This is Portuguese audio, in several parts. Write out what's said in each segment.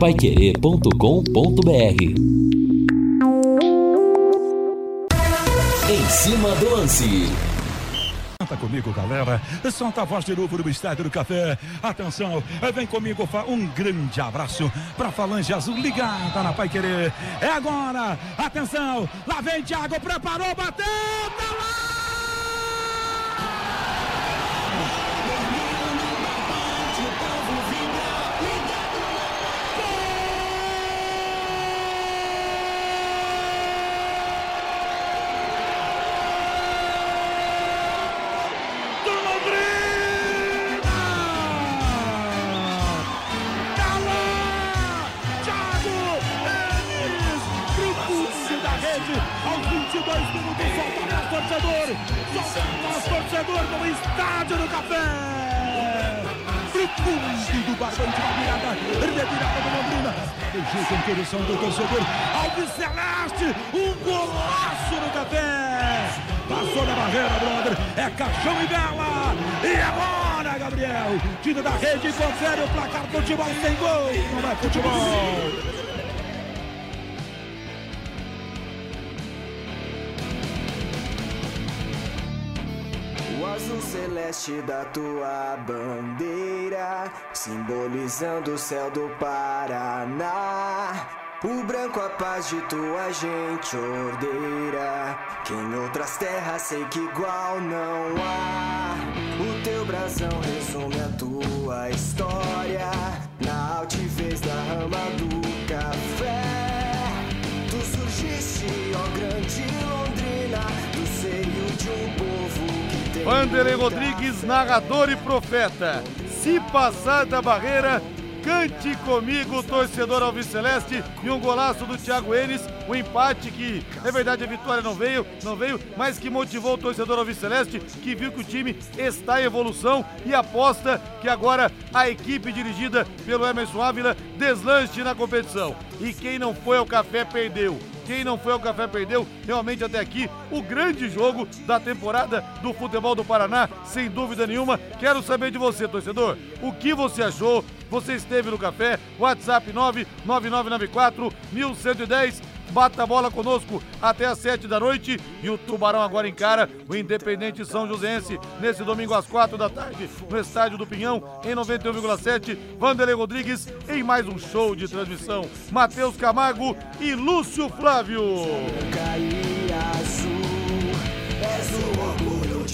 paiquerê.com.br Em cima do lance. Canta comigo, galera. Solta a voz de novo no Estádio do Café. Atenção, vem comigo. Um grande abraço para Falange Azul ligada na Pai Querer. É agora. Atenção. Lá vem Thiago. Preparou, bateu. Tá lá! São do torcedor. Alves Celeste, um golaço no café! Passou na barreira, brother. É caixão e vela. E agora, Gabriel? Tira da rede, confere o placar. Futebol sem gol. Não é futebol. azul celeste da tua bandeira, simbolizando o céu do Paraná. O branco a paz de tua gente ordeira, que em outras terras sei que igual não há. O teu brasão resume a tua história, na altivez da rama do café. Tu surgiste, ó grande Londrina, do seio de um povo Vanderlei Rodrigues, narrador e profeta. Se passar da barreira, cante comigo, torcedor Alves Celeste, e um golaço do Thiago Enes, o um empate que, na verdade, a vitória não veio, não veio, mas que motivou o torcedor Alves Celeste, que viu que o time está em evolução e aposta que agora a equipe dirigida pelo Emerson Ávila deslanche na competição. E quem não foi ao café perdeu. Quem não foi ao café perdeu. Realmente até aqui o grande jogo da temporada do futebol do Paraná, sem dúvida nenhuma. Quero saber de você, torcedor. O que você achou? Você esteve no café? WhatsApp 99994 1110 Bata a bola conosco até às 7 da noite. E o Tubarão agora encara o Independente São Joséense nesse domingo às 4 da tarde no Estádio do Pinhão em 91,7. Vanderlei Rodrigues em mais um show de transmissão. Matheus Camargo e Lúcio Flávio. Orgulho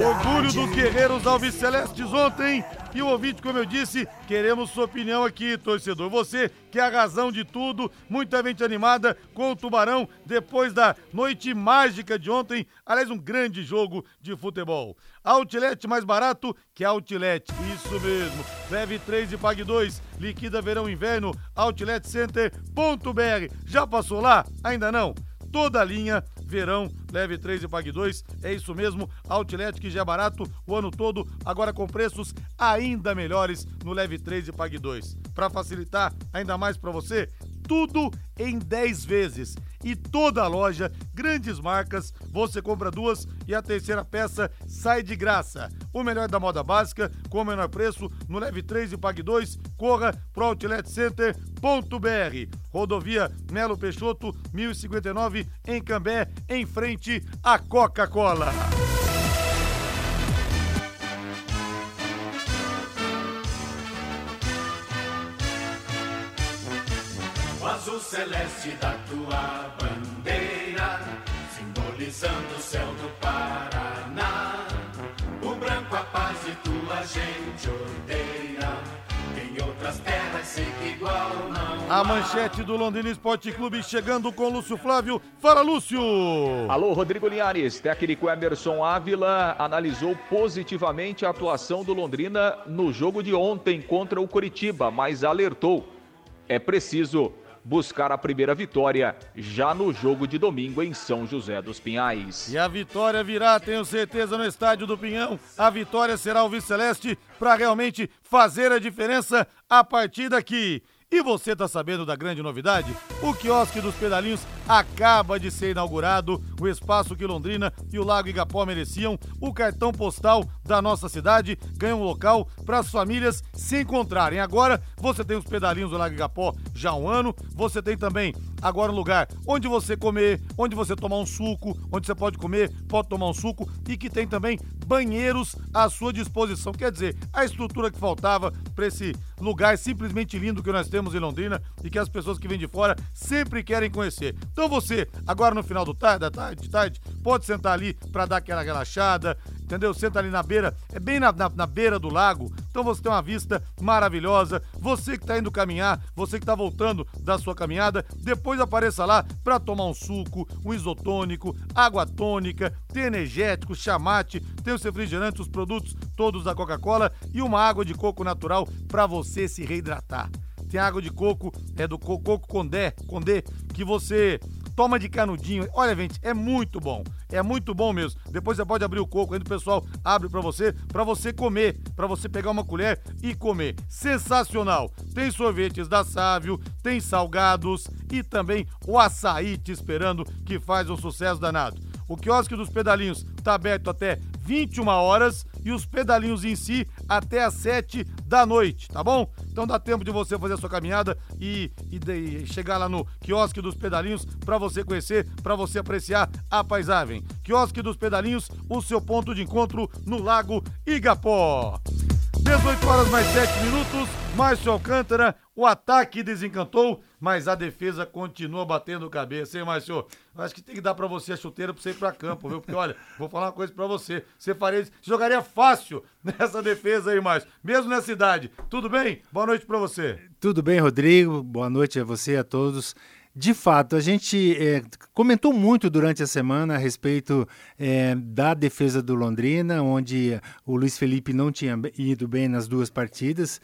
dos guerreiros Alves Celestes ontem e o ouvinte, como eu disse, queremos sua opinião aqui, torcedor. Você que é a razão de tudo, muita gente animada com o Tubarão depois da noite mágica de ontem. Aliás, um grande jogo de futebol. Outlet mais barato que Outlet, isso mesmo. Leve 3 e pague 2. Liquida verão inverno. Outletcenter.br. Já passou lá? Ainda não? Toda a linha verão, leve 3 e pague 2. É isso mesmo, Outlet que já é barato o ano todo, agora com preços ainda melhores no leve 3 e pague 2. Para facilitar ainda mais para você, tudo em 10 vezes. E toda a loja, grandes marcas, você compra duas e a terceira peça sai de graça. O melhor da moda básica, com o menor preço, no Leve 3 e Pague 2, corra pro Outlet Center.br. Rodovia Melo Peixoto, 1059, em Cambé, em frente à Coca-Cola. Celeste da tua bandeira, simbolizando o céu do Paraná. O branco a paz e tua gente odeia. Em outras terras sei que igual não. A manchete do Londrina Esporte Clube chegando com Lúcio Flávio. Fala, Lúcio! Alô, Rodrigo Linhares. Técnico Emerson Ávila analisou positivamente a atuação do Londrina no jogo de ontem contra o Curitiba, mas alertou. É preciso buscar a primeira vitória já no jogo de domingo em São José dos Pinhais. E a vitória virá, tenho certeza, no estádio do Pinhão. A vitória será o Vice Celeste para realmente fazer a diferença a partir daqui. E você tá sabendo da grande novidade? O quiosque dos pedalinhos acaba de ser inaugurado. O espaço que Londrina e o Lago Igapó mereciam. O cartão postal da nossa cidade ganha um local para as famílias se encontrarem. Agora você tem os pedalinhos do Lago Igapó já há um ano. Você tem também agora um lugar onde você comer, onde você tomar um suco, onde você pode comer, pode tomar um suco e que tem também banheiros à sua disposição. Quer dizer, a estrutura que faltava para esse lugar simplesmente lindo que nós temos em Londrina e que as pessoas que vêm de fora sempre querem conhecer. Então você, agora no final do tarde, da tarde, de tarde, pode sentar ali para dar aquela relaxada, entendeu? Senta ali na beira, é bem na, na, na, beira do lago, então você tem uma vista maravilhosa. Você que está indo caminhar, você que está voltando da sua caminhada, depois apareça lá para tomar um suco, um isotônico, água tônica, tem energético, chamate, tem os refrigerantes, os produtos todos da Coca-Cola e uma água de coco natural para você se reidratar. Tem água de coco, é do coco Condé, Condé, que você toma de canudinho. Olha, gente, é muito bom. É muito bom mesmo. Depois você pode abrir o coco, aí o pessoal abre para você, para você comer, para você pegar uma colher e comer. Sensacional. Tem sorvetes da Sávio, tem salgados e também o açaí te esperando, que faz um sucesso danado. O quiosque dos pedalinhos está aberto até 21 horas e os pedalinhos em si até às 7 da noite, tá bom? Então dá tempo de você fazer a sua caminhada e, e, de, chegar lá no quiosque dos pedalinhos para você conhecer, para você apreciar a paisagem. Quiosque dos pedalinhos, o seu ponto de encontro no Lago Igapó. 18 horas mais 7 minutos, Márcio Alcântara, o ataque desencantou, mas a defesa continua batendo cabeça, hein, Márcio? Acho que tem que dar para você a chuteira para você ir para campo, viu? Porque olha, vou falar uma coisa para você. Você faria, jogaria fácil nessa defesa aí, Márcio, mesmo nessa idade. Tudo bem? Boa noite para você. Tudo bem, Rodrigo. Boa noite a você a todos. De fato, a gente é, comentou muito durante a semana a respeito é, da defesa do Londrina, onde o Luiz Felipe não tinha ido bem nas duas partidas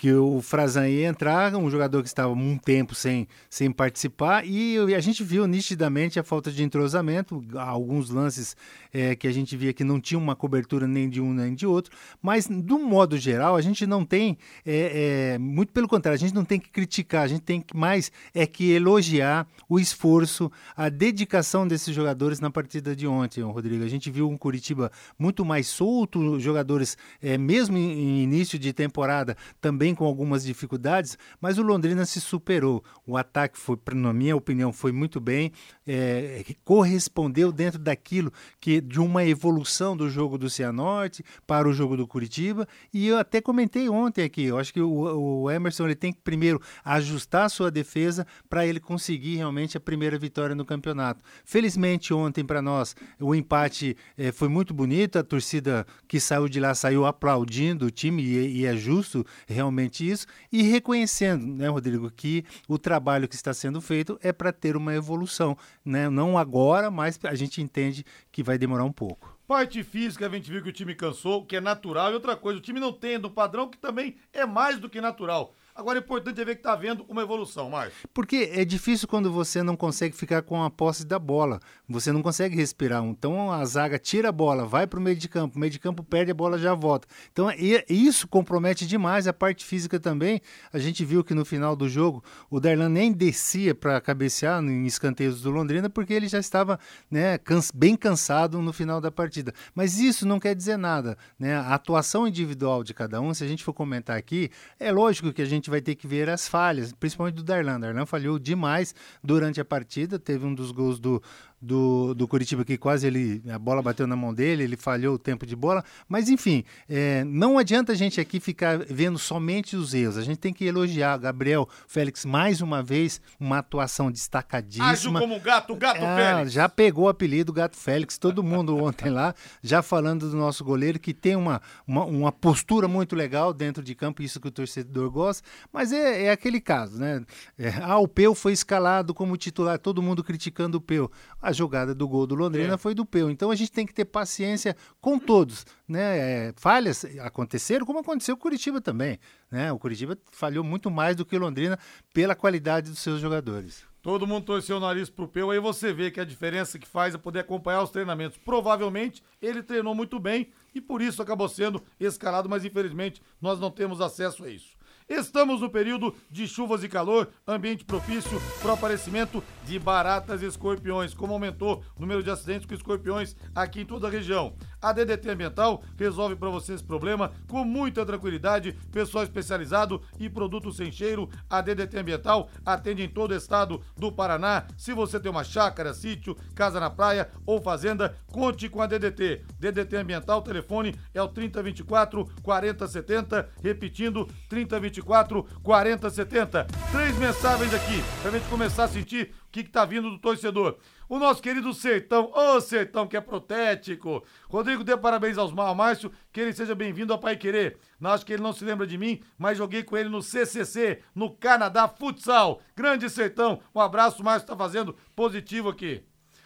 que o Frazan ia entrar, um jogador que estava um tempo sem, sem participar, e a gente viu nitidamente a falta de entrosamento, alguns lances é, que a gente via que não tinha uma cobertura nem de um nem de outro, mas do modo geral a gente não tem, é, é, muito pelo contrário, a gente não tem que criticar, a gente tem que mais é que elogiar o esforço, a dedicação desses jogadores na partida de ontem, Rodrigo. A gente viu um Curitiba muito mais solto, jogadores é, mesmo em, início de temporada também com algumas dificuldades, mas o Londrina se superou. O ataque foi, na minha opinião, foi muito bem, é, correspondeu dentro daquilo que de uma evolução do jogo do Cianorte para o jogo do Curitiba. E eu até comentei ontem aqui, eu acho que o, o Emerson ele tem que primeiro ajustar a sua defesa para ele conseguir realmente a primeira vitória no campeonato. Felizmente ontem para nós o empate é, foi muito bonito, a torcida que saiu de lá saiu aplaudindo o time e, e é justo realmente realmente isso e reconhecendo, né, Rodrigo, que o trabalho que está sendo feito é para ter uma evolução, né? Não agora, mas a gente entende que vai demorar um pouco. Parte física, a gente viu que o time cansou, que é natural, e outra coisa, o time não tem um padrão que também é mais do que natural. Agora é importante ver que está havendo uma evolução, Márcio. Porque é difícil quando você não consegue ficar com a posse da bola. Você não consegue respirar. Então a zaga tira a bola, vai para o meio de campo, o meio de campo perde a bola, já volta. Então isso compromete demais a parte física também. A gente viu que no final do jogo o Darlan nem descia para cabecear em escanteios do Londrina porque ele já estava né, bem cansado no final da partida. Mas isso não quer dizer nada. Né? A atuação individual de cada um, se a gente for comentar aqui, é lógico que a gente vai ter que ver as falhas, principalmente do Darlan. Darlan falhou demais durante a partida, teve um dos gols do, do, do Curitiba que quase ele a bola bateu na mão dele, ele falhou o tempo de bola, mas enfim, é, não adianta a gente aqui ficar vendo somente os erros, a gente tem que elogiar Gabriel Félix mais uma vez, uma atuação destacadíssima. Agiu como gato, gato é, Félix. Já pegou o apelido Gato Félix, todo mundo ontem lá, já falando do nosso goleiro que tem uma, uma, uma, postura muito legal dentro de campo, isso que o torcedor gosta, mas é, é aquele caso, né? É, ah, o Peu foi escalado como titular, todo mundo criticando o Peu a jogada do gol do Londrina é. foi do Peu. Então a gente tem que ter paciência com todos. Né? É, falhas aconteceram, como aconteceu com o Curitiba também. Né? O Curitiba falhou muito mais do que o Londrina pela qualidade dos seus jogadores. Todo mundo torceu o nariz pro Peu, aí você vê que a diferença que faz é poder acompanhar os treinamentos. Provavelmente ele treinou muito bem e por isso acabou sendo escalado, mas infelizmente nós não temos acesso a isso. Estamos no período de chuvas e calor, ambiente propício para o aparecimento de baratas e escorpiões, como aumentou o número de acidentes com escorpiões aqui em toda a região. A DDT Ambiental resolve para você esse problema com muita tranquilidade, pessoal especializado e produto sem cheiro. A DDT Ambiental atende em todo o estado do Paraná. Se você tem uma chácara, sítio, casa na praia ou fazenda, conte com a DDT. DDT Ambiental, telefone é o 3024 4070, repetindo 3024 4070. Três mensagens aqui para a gente começar a sentir o que, que tá vindo do torcedor. O nosso querido Sertão, ô Sertão que é protético. Rodrigo, dê parabéns aos ao Márcio, que ele seja bem-vindo ao Pai Querer. Não acho que ele não se lembra de mim, mas joguei com ele no CCC, no Canadá Futsal. Grande Sertão, um abraço, Márcio tá fazendo positivo aqui.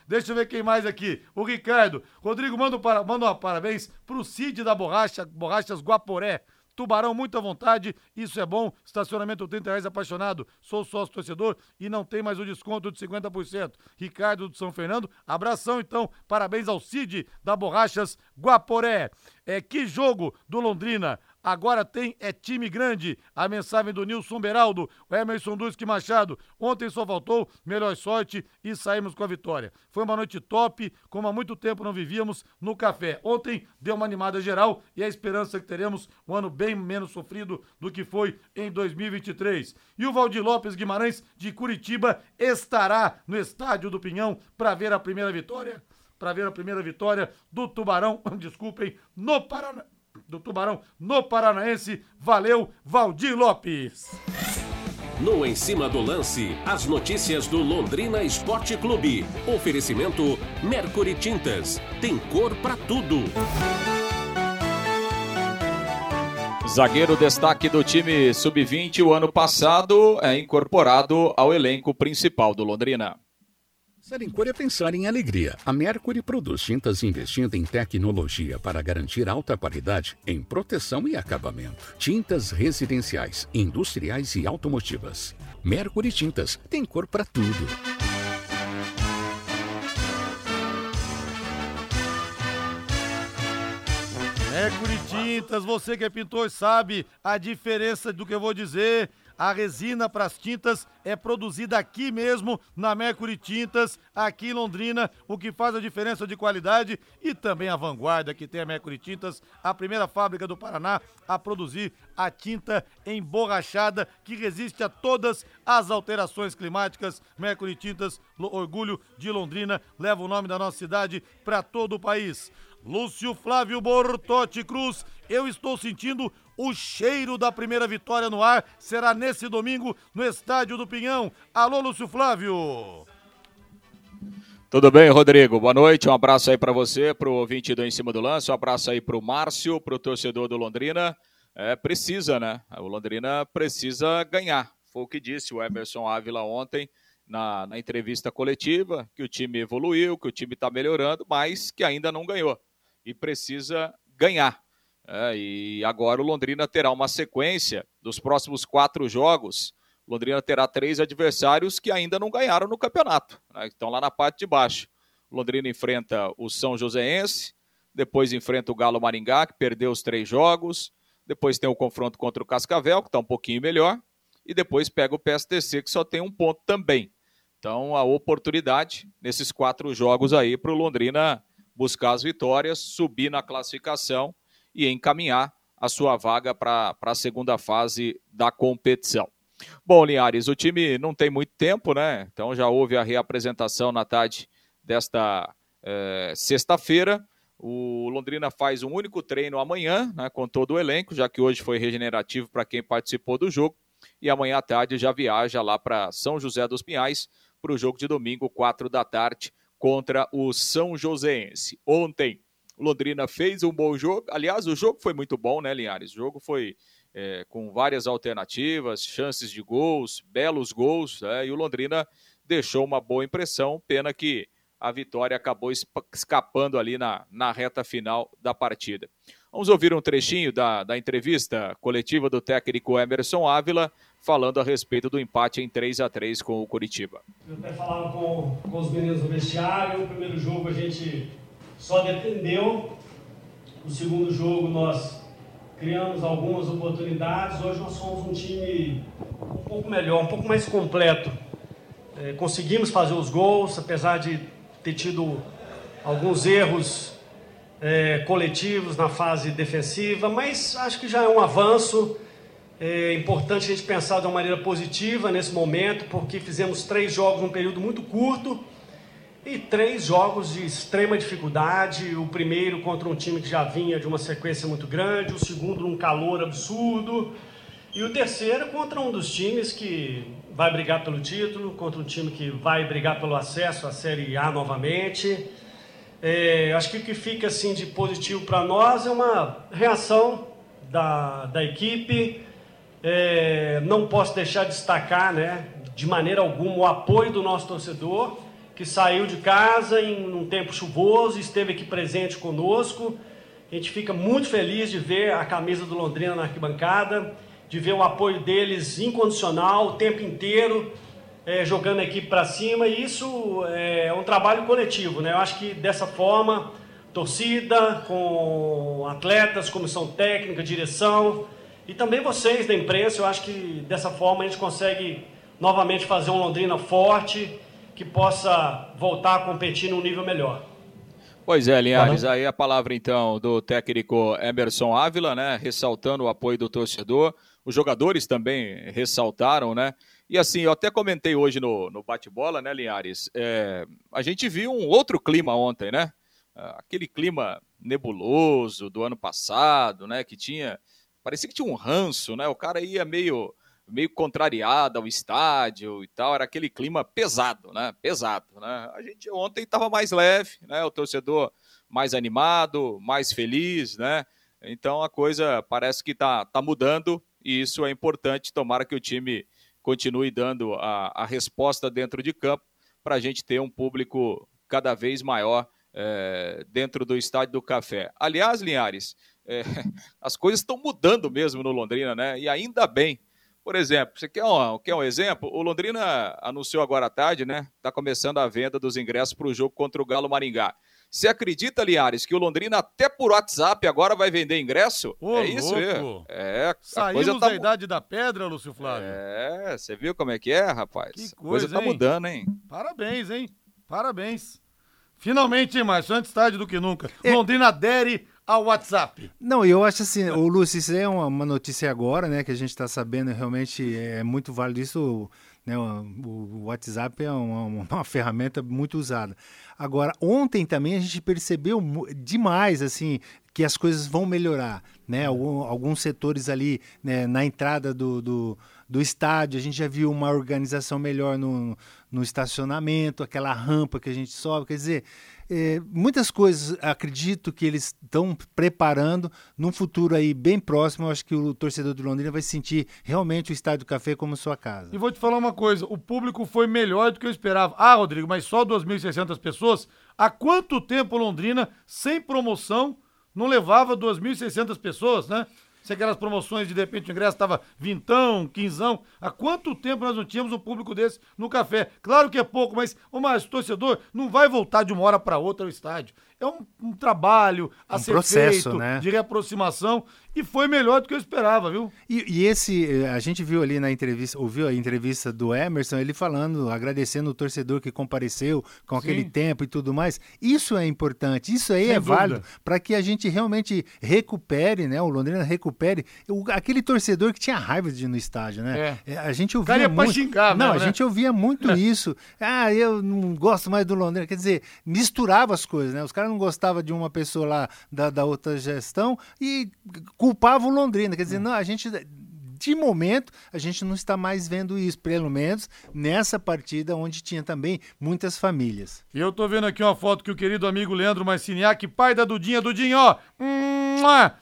Deixa eu ver quem mais aqui. O Ricardo. Rodrigo, manda um, para, manda um parabéns pro Cid da Borracha, Borrachas Guaporé. Tubarão, muita vontade, isso é bom. Estacionamento 30 reais apaixonado. Sou sócio torcedor e não tem mais o desconto de 50%. Ricardo do São Fernando, abração então. Parabéns ao Cid da Borrachas Guaporé. É, que jogo do Londrina. Agora tem é time grande. A mensagem do Nilson Beraldo, o Emerson Duski Machado. Ontem só faltou melhor sorte e saímos com a vitória. Foi uma noite top, como há muito tempo não vivíamos no café. Ontem deu uma animada geral e a esperança que teremos um ano bem menos sofrido do que foi em 2023. E o Valdir Lopes Guimarães de Curitiba estará no estádio do Pinhão para ver a primeira vitória. Para ver a primeira vitória do Tubarão, desculpem, no Paraná do Tubarão no Paranaense. Valeu, Valdir Lopes. No Em Cima do Lance, as notícias do Londrina Esporte Clube. Oferecimento Mercury Tintas. Tem cor para tudo. Zagueiro destaque do time sub-20 o ano passado é incorporado ao elenco principal do Londrina. Pensar em cor é pensar em alegria. A Mercury produz tintas investindo em tecnologia para garantir alta qualidade em proteção e acabamento. Tintas residenciais, industriais e automotivas. Mercury Tintas tem cor para tudo. Mercury Tintas, você que é pintor sabe a diferença do que eu vou dizer. A resina para as tintas é produzida aqui mesmo na Mercury Tintas, aqui em Londrina, o que faz a diferença de qualidade e também a vanguarda que tem a Mercury Tintas, a primeira fábrica do Paraná a produzir a tinta emborrachada que resiste a todas as alterações climáticas. Mercury Tintas, orgulho de Londrina, leva o nome da nossa cidade para todo o país. Lúcio Flávio Bortotti Cruz, eu estou sentindo o cheiro da primeira vitória no ar. Será nesse domingo no Estádio do Pinhão. Alô, Lúcio Flávio. Tudo bem, Rodrigo? Boa noite. Um abraço aí para você, para o ouvinte do Em Cima do Lance. Um abraço aí para o Márcio, para o torcedor do Londrina. É, precisa, né? O Londrina precisa ganhar. Foi o que disse o Emerson Ávila ontem na, na entrevista coletiva, que o time evoluiu, que o time está melhorando, mas que ainda não ganhou e precisa ganhar. É, e agora o Londrina terá uma sequência dos próximos quatro jogos. Londrina terá três adversários que ainda não ganharam no campeonato, né, estão lá na parte de baixo. Londrina enfrenta o São Joséense, depois enfrenta o Galo Maringá, que perdeu os três jogos, depois tem o confronto contra o Cascavel, que está um pouquinho melhor, e depois pega o PSTC, que só tem um ponto também. Então, a oportunidade nesses quatro jogos aí para o Londrina buscar as vitórias, subir na classificação e encaminhar a sua vaga para a segunda fase da competição. Bom, Linhares, o time não tem muito tempo, né? Então já houve a reapresentação na tarde desta é, sexta-feira. O Londrina faz um único treino amanhã, né, com todo o elenco, já que hoje foi regenerativo para quem participou do jogo. E amanhã à tarde já viaja lá para São José dos Pinhais para o jogo de domingo, 4 da tarde, contra o São Joséense. Ontem, Londrina fez um bom jogo. Aliás, o jogo foi muito bom, né, Linhares? O jogo foi é, com várias alternativas, chances de gols, belos gols, né? e o Londrina deixou uma boa impressão. Pena que a vitória acabou escapando ali na, na reta final da partida. Vamos ouvir um trechinho da, da entrevista coletiva do técnico Emerson Ávila, falando a respeito do empate em 3 a 3 com o Curitiba. Eu até falava com, com os meninos do vestiário, o primeiro jogo a gente só dependeu, o segundo jogo nós criamos algumas oportunidades. Hoje nós somos um time um pouco melhor, um pouco mais completo. É, conseguimos fazer os gols, apesar de ter tido alguns erros é, coletivos na fase defensiva, mas acho que já é um avanço. É importante a gente pensar de uma maneira positiva nesse momento, porque fizemos três jogos num período muito curto e três jogos de extrema dificuldade. O primeiro contra um time que já vinha de uma sequência muito grande, o segundo num calor absurdo, e o terceiro contra um dos times que vai brigar pelo título, contra um time que vai brigar pelo acesso à Série A novamente. É, acho que o que fica assim de positivo para nós é uma reação da, da equipe. É, não posso deixar de destacar, né, de maneira alguma, o apoio do nosso torcedor, que saiu de casa em um tempo chuvoso, esteve aqui presente conosco. A gente fica muito feliz de ver a camisa do Londrina na arquibancada de ver o apoio deles incondicional o tempo inteiro, é, jogando a equipe para cima, e isso é um trabalho coletivo, né? Eu acho que dessa forma, torcida, com atletas, comissão técnica, direção, e também vocês da imprensa, eu acho que dessa forma a gente consegue novamente fazer um Londrina forte, que possa voltar a competir num nível melhor. Pois é, Linhares, aí a palavra então do técnico Emerson Ávila, né, ressaltando o apoio do torcedor, os jogadores também ressaltaram, né? E assim, eu até comentei hoje no, no bate-bola, né, Linhares? É, a gente viu um outro clima ontem, né? Aquele clima nebuloso do ano passado, né? Que tinha. Parecia que tinha um ranço, né? O cara ia meio, meio contrariado ao estádio e tal. Era aquele clima pesado, né? Pesado, né? A gente ontem estava mais leve, né? O torcedor mais animado, mais feliz, né? Então a coisa parece que está tá mudando e isso é importante. Tomara que o time continue dando a, a resposta dentro de campo para a gente ter um público cada vez maior é, dentro do estádio do Café. Aliás, Linhares, é, as coisas estão mudando mesmo no Londrina, né? E ainda bem. Por exemplo, você quer um, quer um exemplo? O Londrina anunciou agora à tarde, né? Está começando a venda dos ingressos para o jogo contra o Galo Maringá. Você acredita, Liares, que o Londrina até por WhatsApp agora vai vender ingresso? Ô, é isso mesmo. É, a Saímos coisa tá... da idade da pedra, Lúcio Flávio. É, você viu como é que é, rapaz? Que coisa, a coisa tá hein? mudando, hein? Parabéns, hein? Parabéns. Finalmente, hein, Márcio? Antes tarde do que nunca. É. Londrina adere ao WhatsApp. Não, eu acho assim, o Lúcio, isso é uma, uma notícia agora, né, que a gente está sabendo, realmente é muito válido isso, né, o, WhatsApp é uma, uma ferramenta muito usada. Agora, ontem também a gente percebeu demais, assim, que as coisas vão melhorar, né, Algum- alguns setores ali, né, na entrada do, do, do estádio, a gente já viu uma organização melhor no, no estacionamento, aquela rampa que a gente sobe, quer dizer, é, muitas coisas acredito que eles estão preparando num futuro aí bem próximo. Eu acho que o torcedor do Londrina vai sentir realmente o Estádio do Café como sua casa. E vou te falar uma coisa, o público foi melhor do que eu esperava. Ah, Rodrigo, mas só 2.600 pessoas? Há quanto tempo Londrina, sem promoção, não levava 2.600 pessoas, né? Se aquelas promoções de, de repente o ingresso estava vintão, quinzão. Há quanto tempo nós não tínhamos um público desse no café? Claro que é pouco, mas o mais torcedor não vai voltar de uma hora para outra ao estádio. É um, um trabalho a Um ser processo, feito né? de reaproximação e foi melhor do que eu esperava, viu? E, e esse, eh, a gente viu ali na entrevista, ouviu a entrevista do Emerson, ele falando, agradecendo o torcedor que compareceu com aquele Sim. tempo e tudo mais. Isso é importante, isso aí Sem é dúvida. válido para que a gente realmente recupere, né? O Londrina recupere o- aquele torcedor que tinha raiva de ir no estádio, né? É. Eh, A gente ouvia cara pra muito. xingar Não, mesmo, a né? gente ouvia muito isso. Ah, eu não gosto mais do Londrina. Quer dizer, misturava as coisas, né? Os caras não gostavam de uma pessoa lá da, da outra gestão e culpavam o Londrina. Quer dizer, não, a gente. De momento, a gente não está mais vendo isso, pelo menos nessa partida onde tinha também muitas famílias. E eu tô vendo aqui uma foto que o querido amigo Leandro Marciniak, pai da Dudinha, Dudinha, ó.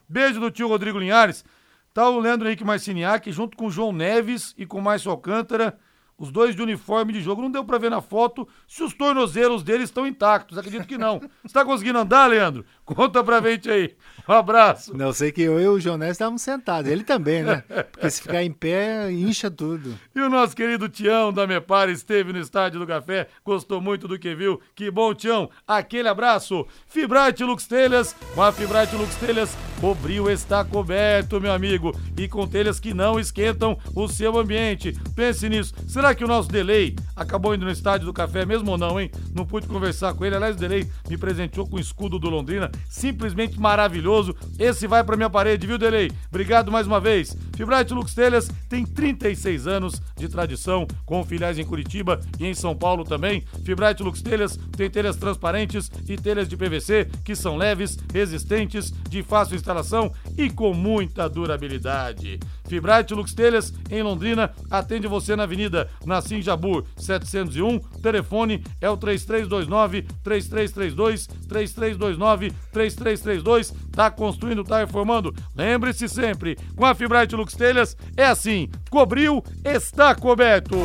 Beijo do tio Rodrigo Linhares. Tá o Leandro Henrique Marciniak junto com o João Neves e com o Márcio Alcântara. Os dois de uniforme de jogo. Não deu para ver na foto se os tornozelos deles estão intactos. Acredito que não. Você tá conseguindo andar, Leandro? Conta pra gente aí. Um abraço. Não sei que eu e o Jonés estávamos sentados. Ele também, né? Porque se ficar em pé, incha tudo. E o nosso querido Tião da Mepar esteve no Estádio do Café, gostou muito do que viu. Que bom, Tião. Aquele abraço. Fibrate Lux Telhas. Com a Fibrate Lux Telhas, o brilho está coberto, meu amigo. E com telhas que não esquentam o seu ambiente. Pense nisso. Será que o nosso delay acabou indo no Estádio do Café mesmo ou não, hein? Não pude conversar com ele. Aliás, o delay me presenteou com o escudo do Londrina. Simplesmente maravilhoso. Esse vai pra minha parede, viu, delay? Obrigado mais uma vez. Fibrate Lux Telhas tem 36 anos de tradição, com filiais em Curitiba e em São Paulo também. Fibrate Lux Telhas tem telhas transparentes e telhas de PVC que são leves, resistentes, de fácil instalação e com muita durabilidade. Fibrate Lux Telhas em Londrina atende você na Avenida Nassim Jabur 701. Telefone é o 3329 3332 3329 3332. Tá construindo, tá reformando? Lembre-se sempre, com a Fibrate Lux Telhas é assim, cobriu, está coberto.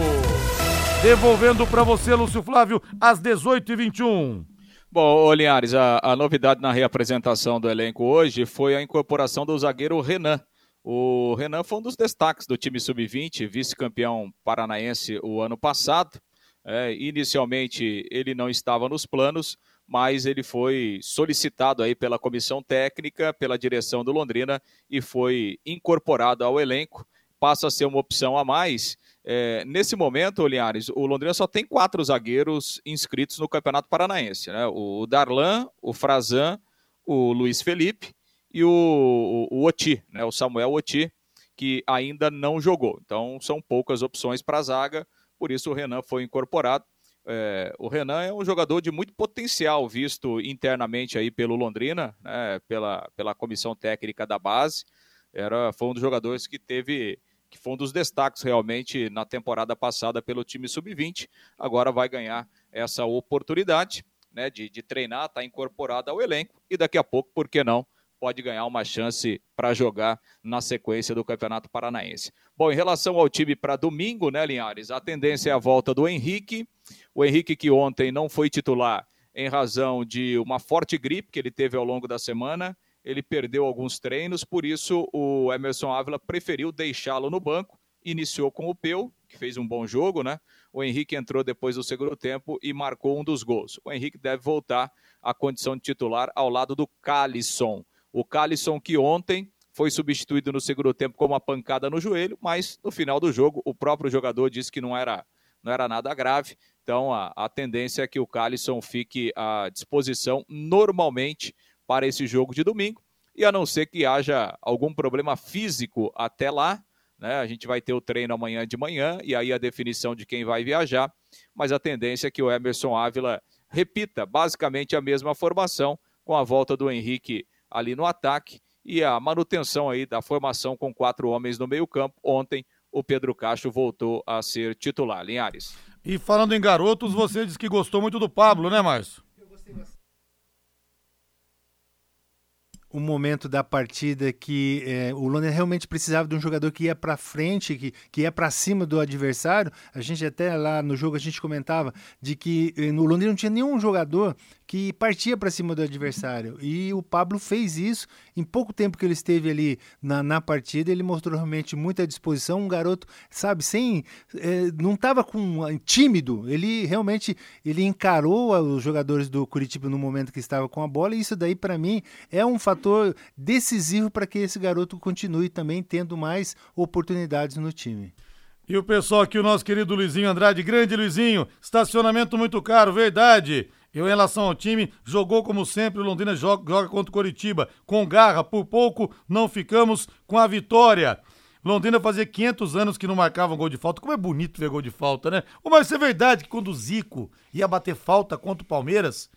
Devolvendo para você, Lúcio Flávio, às 18h21. Bom, Linhares, a, a novidade na reapresentação do elenco hoje foi a incorporação do zagueiro Renan. O Renan foi um dos destaques do time sub-20, vice-campeão paranaense o ano passado. É, inicialmente ele não estava nos planos, mas ele foi solicitado aí pela comissão técnica, pela direção do Londrina e foi incorporado ao elenco. Passa a ser uma opção a mais. É, nesse momento, Linhares, o Londrina só tem quatro zagueiros inscritos no Campeonato Paranaense. Né? O Darlan, o Frazan, o Luiz Felipe e o, o, o Oti, né? o Samuel Oti, que ainda não jogou. Então são poucas opções para a zaga, por isso o Renan foi incorporado. É, o Renan é um jogador de muito potencial, visto internamente aí pelo Londrina, né? pela, pela comissão técnica da base. Era, foi um dos jogadores que teve que foi um dos destaques realmente na temporada passada pelo time sub-20. Agora vai ganhar essa oportunidade né, de, de treinar, está incorporado ao elenco e daqui a pouco, por que não, pode ganhar uma chance para jogar na sequência do Campeonato Paranaense. Bom, em relação ao time para domingo, né, Linhares? A tendência é a volta do Henrique. O Henrique que ontem não foi titular em razão de uma forte gripe que ele teve ao longo da semana. Ele perdeu alguns treinos, por isso o Emerson Ávila preferiu deixá-lo no banco. Iniciou com o Peu, que fez um bom jogo, né? O Henrique entrou depois do segundo tempo e marcou um dos gols. O Henrique deve voltar à condição de titular ao lado do Calisson. O Calisson, que ontem foi substituído no segundo tempo com uma pancada no joelho, mas no final do jogo o próprio jogador disse que não era, não era nada grave. Então a, a tendência é que o Calisson fique à disposição normalmente para esse jogo de domingo. E a não ser que haja algum problema físico até lá, né? A gente vai ter o treino amanhã de manhã e aí a definição de quem vai viajar. Mas a tendência é que o Emerson Ávila repita basicamente a mesma formação com a volta do Henrique ali no ataque e a manutenção aí da formação com quatro homens no meio-campo. Ontem o Pedro Castro voltou a ser titular. Linhares. E falando em garotos, você disse que gostou muito do Pablo, né, Márcio? o momento da partida que é, o Londrina realmente precisava de um jogador que ia para frente, que, que ia para cima do adversário. A gente até lá no jogo a gente comentava de que eh, no Londrina não tinha nenhum jogador que partia para cima do adversário. E o Pablo fez isso. Em pouco tempo que ele esteve ali na, na partida, ele mostrou realmente muita disposição. Um garoto, sabe, sem. É, não estava com tímido. Ele realmente ele encarou os jogadores do Curitiba no momento que estava com a bola. E isso daí, para mim, é um fator decisivo para que esse garoto continue também tendo mais oportunidades no time. E o pessoal aqui, o nosso querido Luizinho Andrade, grande Luizinho, estacionamento muito caro, verdade. E em relação ao time, jogou como sempre, o Londrina joga, joga contra o Coritiba. Com garra, por pouco, não ficamos com a vitória. Londrina fazia 500 anos que não marcava um gol de falta. Como é bonito ver gol de falta, né? Mas é verdade que quando o Zico ia bater falta contra o Palmeiras,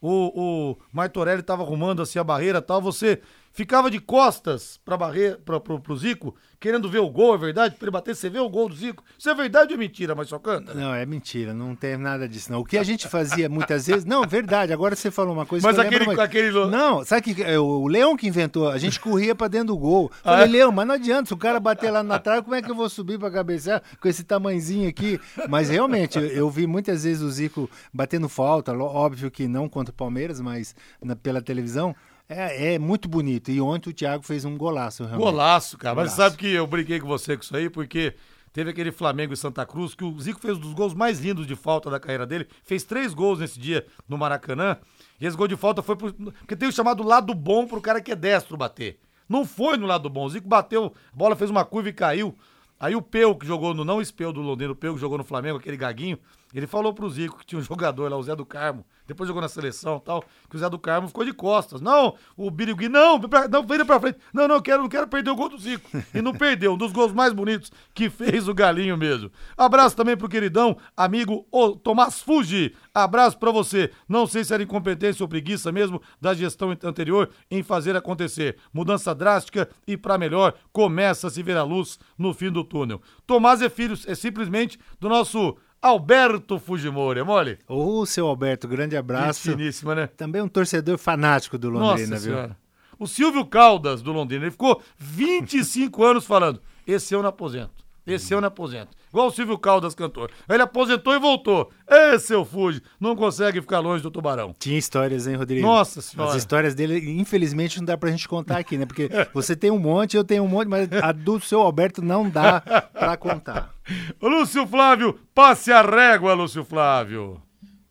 o, o Martorelli estava arrumando assim a barreira tal, você ficava de costas pra barreira, pra, pro, pro Zico, querendo ver o gol, é verdade? Pra ele bater, você vê o gol do Zico. Isso é verdade ou é mentira, mas só canta? Não, é mentira, não tem nada disso, não. O que a gente fazia muitas vezes. Não, verdade, agora você falou uma coisa Mas que eu aquele- lembro, aquele- Não, sabe que é o Leão que inventou? A gente corria pra dentro do gol. Ah, Falei, é? Leão, mas não adianta, se o cara bater lá na trave, como é que eu vou subir pra cabecear com esse tamanzinho aqui? Mas realmente, eu, vi muitas vezes o Zico batendo falta, óbvio que não contra o Palmeiras, mas na- pela televisão. É, é muito bonito. E ontem o Thiago fez um golaço, realmente. Golaço, cara. Mas Golaço. sabe que eu briguei com você com isso aí, porque teve aquele Flamengo e Santa Cruz, que o Zico fez um dos gols mais lindos de falta da carreira dele. Fez três gols nesse dia no Maracanã. E esse gol de falta foi pro, porque tem o chamado lado bom pro cara que é destro bater. Não foi no lado bom. O Zico bateu, a bola fez uma curva e caiu. Aí o Peu, que jogou no, não o Espeu do Londrina, o Peu que jogou no Flamengo, aquele gaguinho, ele falou pro Zico que tinha um jogador lá, o Zé do Carmo, depois jogou na seleção e tal, que o Zé do Carmo ficou de costas. Não, o Birigui, não, pra- não, vem pra frente. Não, não, quero, não quero perder o gol do Zico. E não perdeu, um dos gols mais bonitos que fez o Galinho mesmo. Abraço também pro queridão, amigo o Tomás Fuji. Abraço pra você. Não sei se era incompetência ou preguiça mesmo da gestão anterior em fazer acontecer. Mudança drástica e pra melhor, começa a se ver a luz no fim do túnel. Tomás é filho, é simplesmente do nosso Alberto Fujimori, é mole? Ô, seu Alberto, grande abraço. Finíssima, né? Também um torcedor fanático do Londrina, Nossa viu? senhora. O Silvio Caldas, do Londrina, ele ficou 25 anos falando: esse eu não aposento. Esse eu não aposento. Igual o Silvio Caldas, cantor. Ele aposentou e voltou. Ê, seu Fuji, não consegue ficar longe do tubarão. Tinha histórias, hein, Rodrigo? Nossa Senhora. As histórias dele, infelizmente, não dá pra gente contar aqui, né? Porque você tem um monte, eu tenho um monte, mas a do seu Alberto não dá pra contar. Lúcio Flávio, passe a régua, Lúcio Flávio.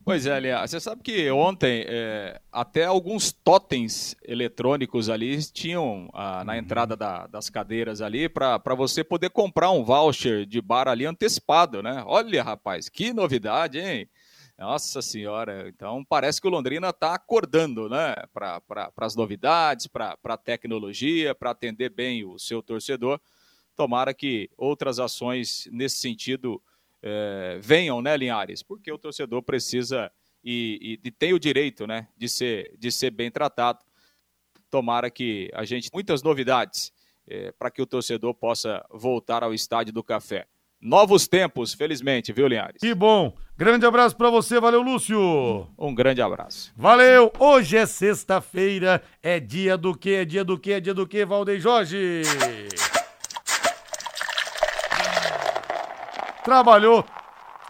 Pois é, aliás, você sabe que ontem é, até alguns totens eletrônicos ali tinham ah, na entrada da- das cadeiras ali para você poder comprar um voucher de bar ali antecipado, né? Olha, rapaz, que novidade, hein? Nossa senhora, então parece que o Londrina está acordando, né? Para pra, as novidades, para a tecnologia, para atender bem o seu torcedor. Tomara que outras ações nesse sentido eh, venham, né, Linhares? Porque o torcedor precisa e, e- e tem o direito, né, de ser, de ser bem tratado. Tomara que a gente muitas novidades para que o torcedor possa voltar ao estádio do Café. Novos tempos, felizmente, viu, Linhares? Que bom. Grande abraço pra você, valeu, Lúcio. Um grande abraço. Valeu! Hoje é sexta-feira, é dia do quê? É dia do quê? É dia do quê, Valdeir Jorge? Trabalhou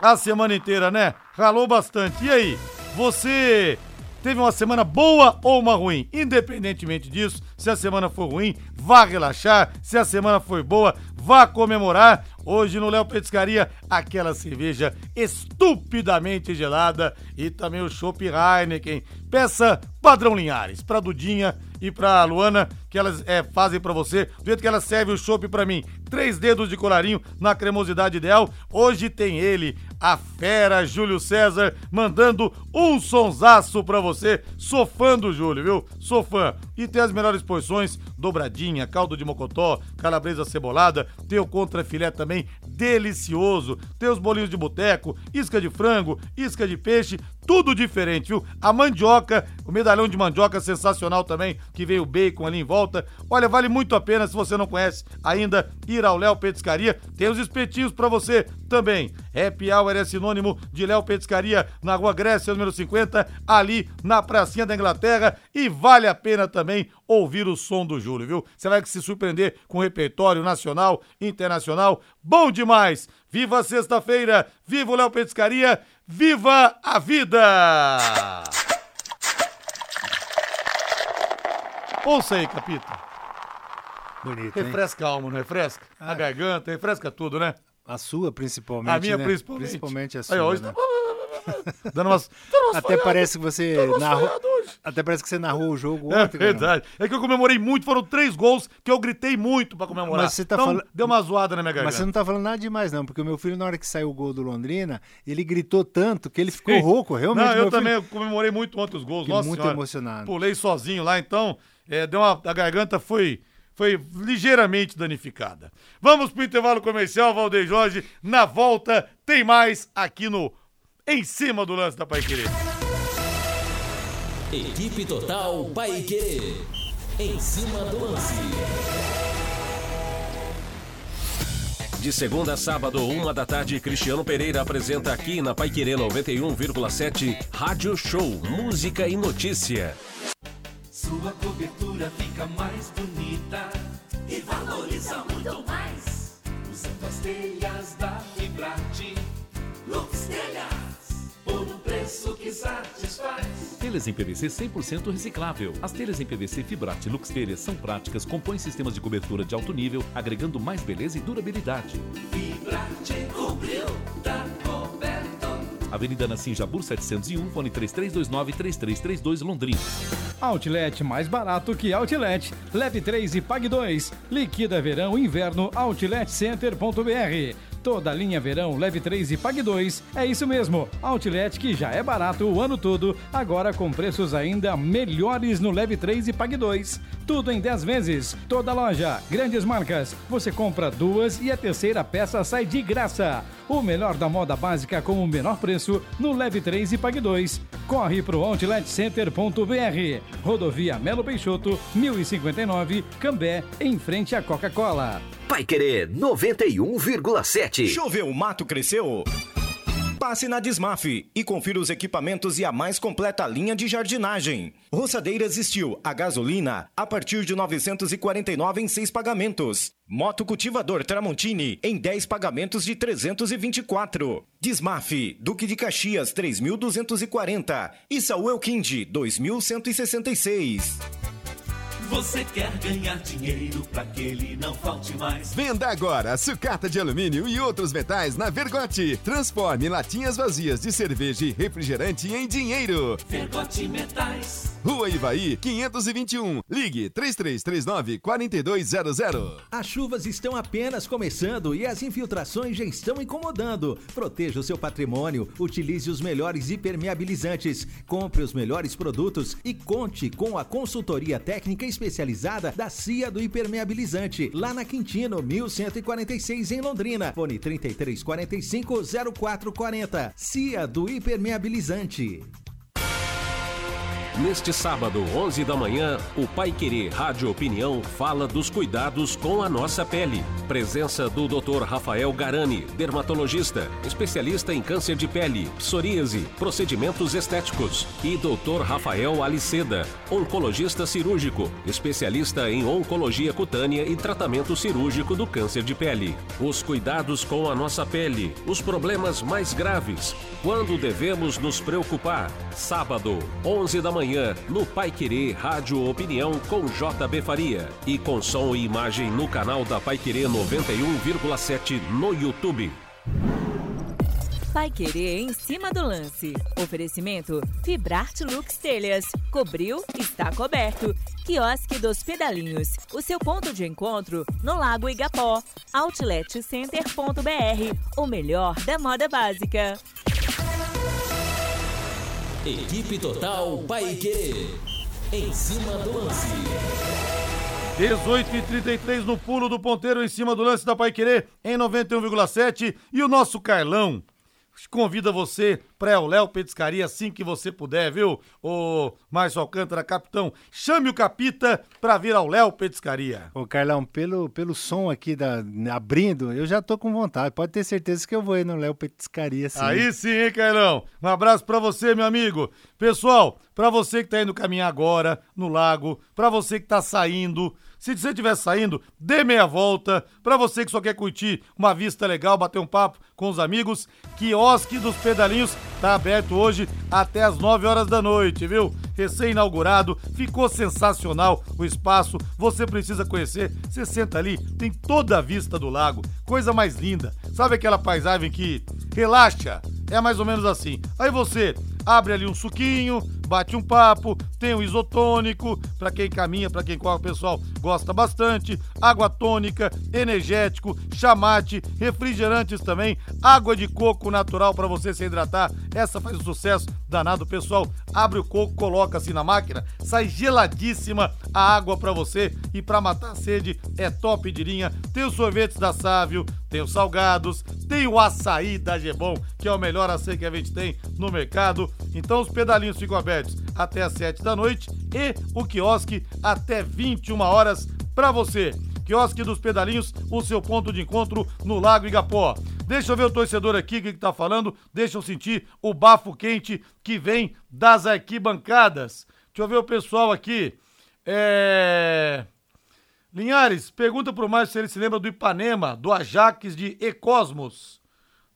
a semana inteira, né? Ralou bastante. E aí, você teve uma semana boa ou uma ruim? Independentemente disso, se a semana for ruim, vá relaxar. Se a semana foi boa, vá comemorar. Hoje no Léo Petiscaria, aquela cerveja estupidamente gelada e também o Chopp Heineken. Peça Padrão Linhares pra Dudinha e pra Luana, que elas é, fazem pra você, do jeito que elas servem o chopp pra mim. Três dedos de colarinho na cremosidade ideal. Hoje tem ele, a fera Júlio César, mandando um sonsaço pra você. Sou fã do Júlio, viu? Sou fã. E tem as melhores porções, dobradinha, caldo de mocotó, calabresa cebolada, tem o contrafilé também, delicioso. Tem os bolinhos de boteco, isca de frango, isca de peixe, tudo diferente, viu? A mandioca, o medalhão de mandioca sensacional também, que veio bacon ali em volta. Olha, vale muito a pena se você não conhece ainda ir ao Léo Petiscaria. Tem os espetinhos pra você também. Happy Hour é sinônimo de Léo Petiscaria na Rua Grécia, número 50, ali na pracinha da Inglaterra. E vale a pena também ouvir o som do Júlio, viu? Você vai se surpreender com o repertório nacional, internacional. Bom demais! Viva sexta-feira! Viva o Léo Petiscaria! Viva a vida! Ouça aí, Capita. Bonito, hein? Refresca a alma, não refresca? A garganta, refresca tudo, né? A sua, principalmente. A minha, né? principalmente. Principalmente a Aí, sua. ó, hoje né? tá- Dando umas. Até parece que você narrou. Até parece que você narrou o jogo É ontem. cara. verdade. É que eu comemorei muito, foram três gols que eu gritei muito pra comemorar. Mas você tá então, falando- deu uma zoada na minha garganta. Mas você não tá falando nada demais, não, porque o meu filho, na hora que saiu o gol do Londrina, ele gritou tanto que ele ficou Sim. rouco, realmente. Não, eu filho- também comemorei muito ontem os gols. Fiquei Nossa muito senhora. emocionado. Pulei sozinho lá, então é, deu uma, a garganta foi, foi ligeiramente danificada. Vamos pro intervalo comercial, Valdeir Jorge. Na volta tem mais aqui no Em Cima do Lance da Pai Querer. Equipe Total Paique. Em cima do lance. De segunda a sábado, uma da tarde, Cristiano Pereira apresenta aqui na Paiquerê 91,7 Rádio Show Música e Notícia. Sua cobertura fica mais bonita e valoriza muito mais. Usando as telhas da Fibrate, Lux Telhas, por um preço que satisfaz. Telhas em PVC 100% reciclável. As telhas em PVC Fibrate Lux Telhas são práticas, compõem sistemas de cobertura de alto nível, agregando mais beleza e durabilidade. Fibrate cobriu, tá coberto. Avenida Nassim Jabur 701, fone 3329-3332 Londrina. Outlet mais barato que Outlet. Leve 3 e pague 2. Liquida verão inverno outletcenter.br. Toda linha verão, leve 3 e pague 2. É isso mesmo. Outlet que já é barato o ano todo, agora com preços ainda melhores no leve 3 e pague 2. Tudo em 10 vezes. Toda loja, grandes marcas. Você compra duas e a terceira peça sai de graça. O melhor da moda básica com o menor preço no leve 3 e pague 2. Corre pro outletcenter.br. Rodovia Melo Peixoto, 1059, Cambé, em frente à Coca-Cola. Vai querer 91,7. Choveu, o mato cresceu. Passe na Desmaf e confira os equipamentos e a mais completa linha de jardinagem. Roçadeiras Steel a gasolina a partir de 949 em seis pagamentos. Moto cultivador Tramontini em 10 pagamentos de 324. Desmaf Duque de Caxias 3240 e Saúl Elquinde 2166. Você quer ganhar dinheiro pra que ele não falte mais? Venda agora sucata de alumínio e outros metais na Vergote. Transforme latinhas vazias de cerveja e refrigerante em dinheiro. Vergote Metais. Rua Ivaí, 521. Ligue 3339-4200. As chuvas estão apenas começando e as infiltrações já estão incomodando. Proteja o seu patrimônio, utilize os melhores impermeabilizantes, compre os melhores produtos e conte com a consultoria técnica especializada da CIA do Impermeabilizante, lá na Quintino, 1146 em Londrina. Fone 3345 0440. CIA do Impermeabilizante. Neste sábado, 11 da manhã, o Pai Querer Rádio Opinião fala dos cuidados com a nossa pele. Presença do Dr. Rafael Garani, dermatologista, especialista em câncer de pele, psoríase, procedimentos estéticos. E Dr. Rafael Aliceda, oncologista cirúrgico, especialista em oncologia cutânea e tratamento cirúrgico do câncer de pele. Os cuidados com a nossa pele, os problemas mais graves. Quando devemos nos preocupar? Sábado, 11 da manhã no Pai Querer Rádio Opinião com JB Faria e com som e imagem no canal da Pai Querer 91,7 no YouTube. Pai Querer em cima do lance. Oferecimento Fibrarte Lux Telhas. Cobriu, está coberto. Quiosque dos Pedalinhos. O seu ponto de encontro no Lago Igapó. Outletcenter.br. O melhor da moda básica. Equipe Total Paique. Em cima do lance. 18 e 33 no pulo do ponteiro em cima do lance da Paiquerê em 91,7 e o nosso Carlão convida você para o Léo Petiscaria assim que você puder, viu? O Márcio Alcântara, capitão, chame o Capita para vir ao Léo Petiscaria. Ô Carlão, pelo, pelo som aqui da abrindo, eu já tô com vontade. Pode ter certeza que eu vou ir no Léo Petiscaria sim. Aí sim, hein, Carlão? Um abraço para você, meu amigo. Pessoal, para você que tá indo caminhar agora no lago, para você que tá saindo, se você estiver saindo, dê meia volta. Para você que só quer curtir uma vista legal, bater um papo com os amigos, quiosque dos pedalinhos tá aberto hoje até as 9 horas da noite, viu? Recém-inaugurado, ficou sensacional o espaço. Você precisa conhecer. Você senta ali, tem toda a vista do lago, coisa mais linda. Sabe aquela paisagem que relaxa? É mais ou menos assim. Aí você abre ali um suquinho, bate um papo, tem um isotônico, para quem caminha, para quem corre, o pessoal gosta bastante, água tônica, energético, chamate, refrigerantes também, água de coco natural para você se hidratar. Essa faz um sucesso danado, pessoal. Abre o coco, coloca assim na máquina, sai geladíssima a água para você e para matar a sede é top de linha. Tem os sorvetes da Sávio, tem os salgados, tem o açaí da Gebom, que é o melhor açaí que a gente tem no mercado. Então os pedalinhos ficam abertos até às 7 da noite e o quiosque até 21 horas para você. Quiosque dos Pedalinhos, o seu ponto de encontro no Lago Igapó. Deixa eu ver o torcedor aqui que tá falando, deixa eu sentir o bafo quente que vem das arquibancadas. Deixa eu ver o pessoal aqui. É... Linhares, pergunta pro Márcio se ele se lembra do Ipanema, do Ajax de Ecosmos,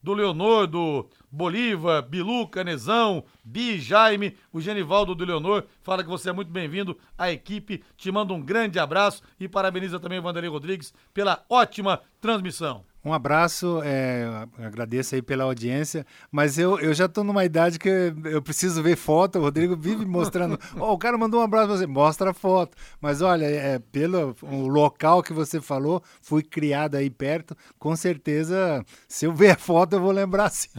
do Leonor, do Bolívar, Bilu, Canezão, Bi, Jaime, o Genivaldo do Leonor, fala que você é muito bem-vindo à equipe, te manda um grande abraço e parabeniza também o Vanderlei Rodrigues pela ótima transmissão. Um abraço, é, agradeço aí pela audiência, mas eu, eu já estou numa idade que eu preciso ver foto, o Rodrigo vive mostrando, oh, o cara mandou um abraço pra você, mostra a foto, mas olha, é, pelo o local que você falou, fui criado aí perto, com certeza, se eu ver a foto eu vou lembrar sim.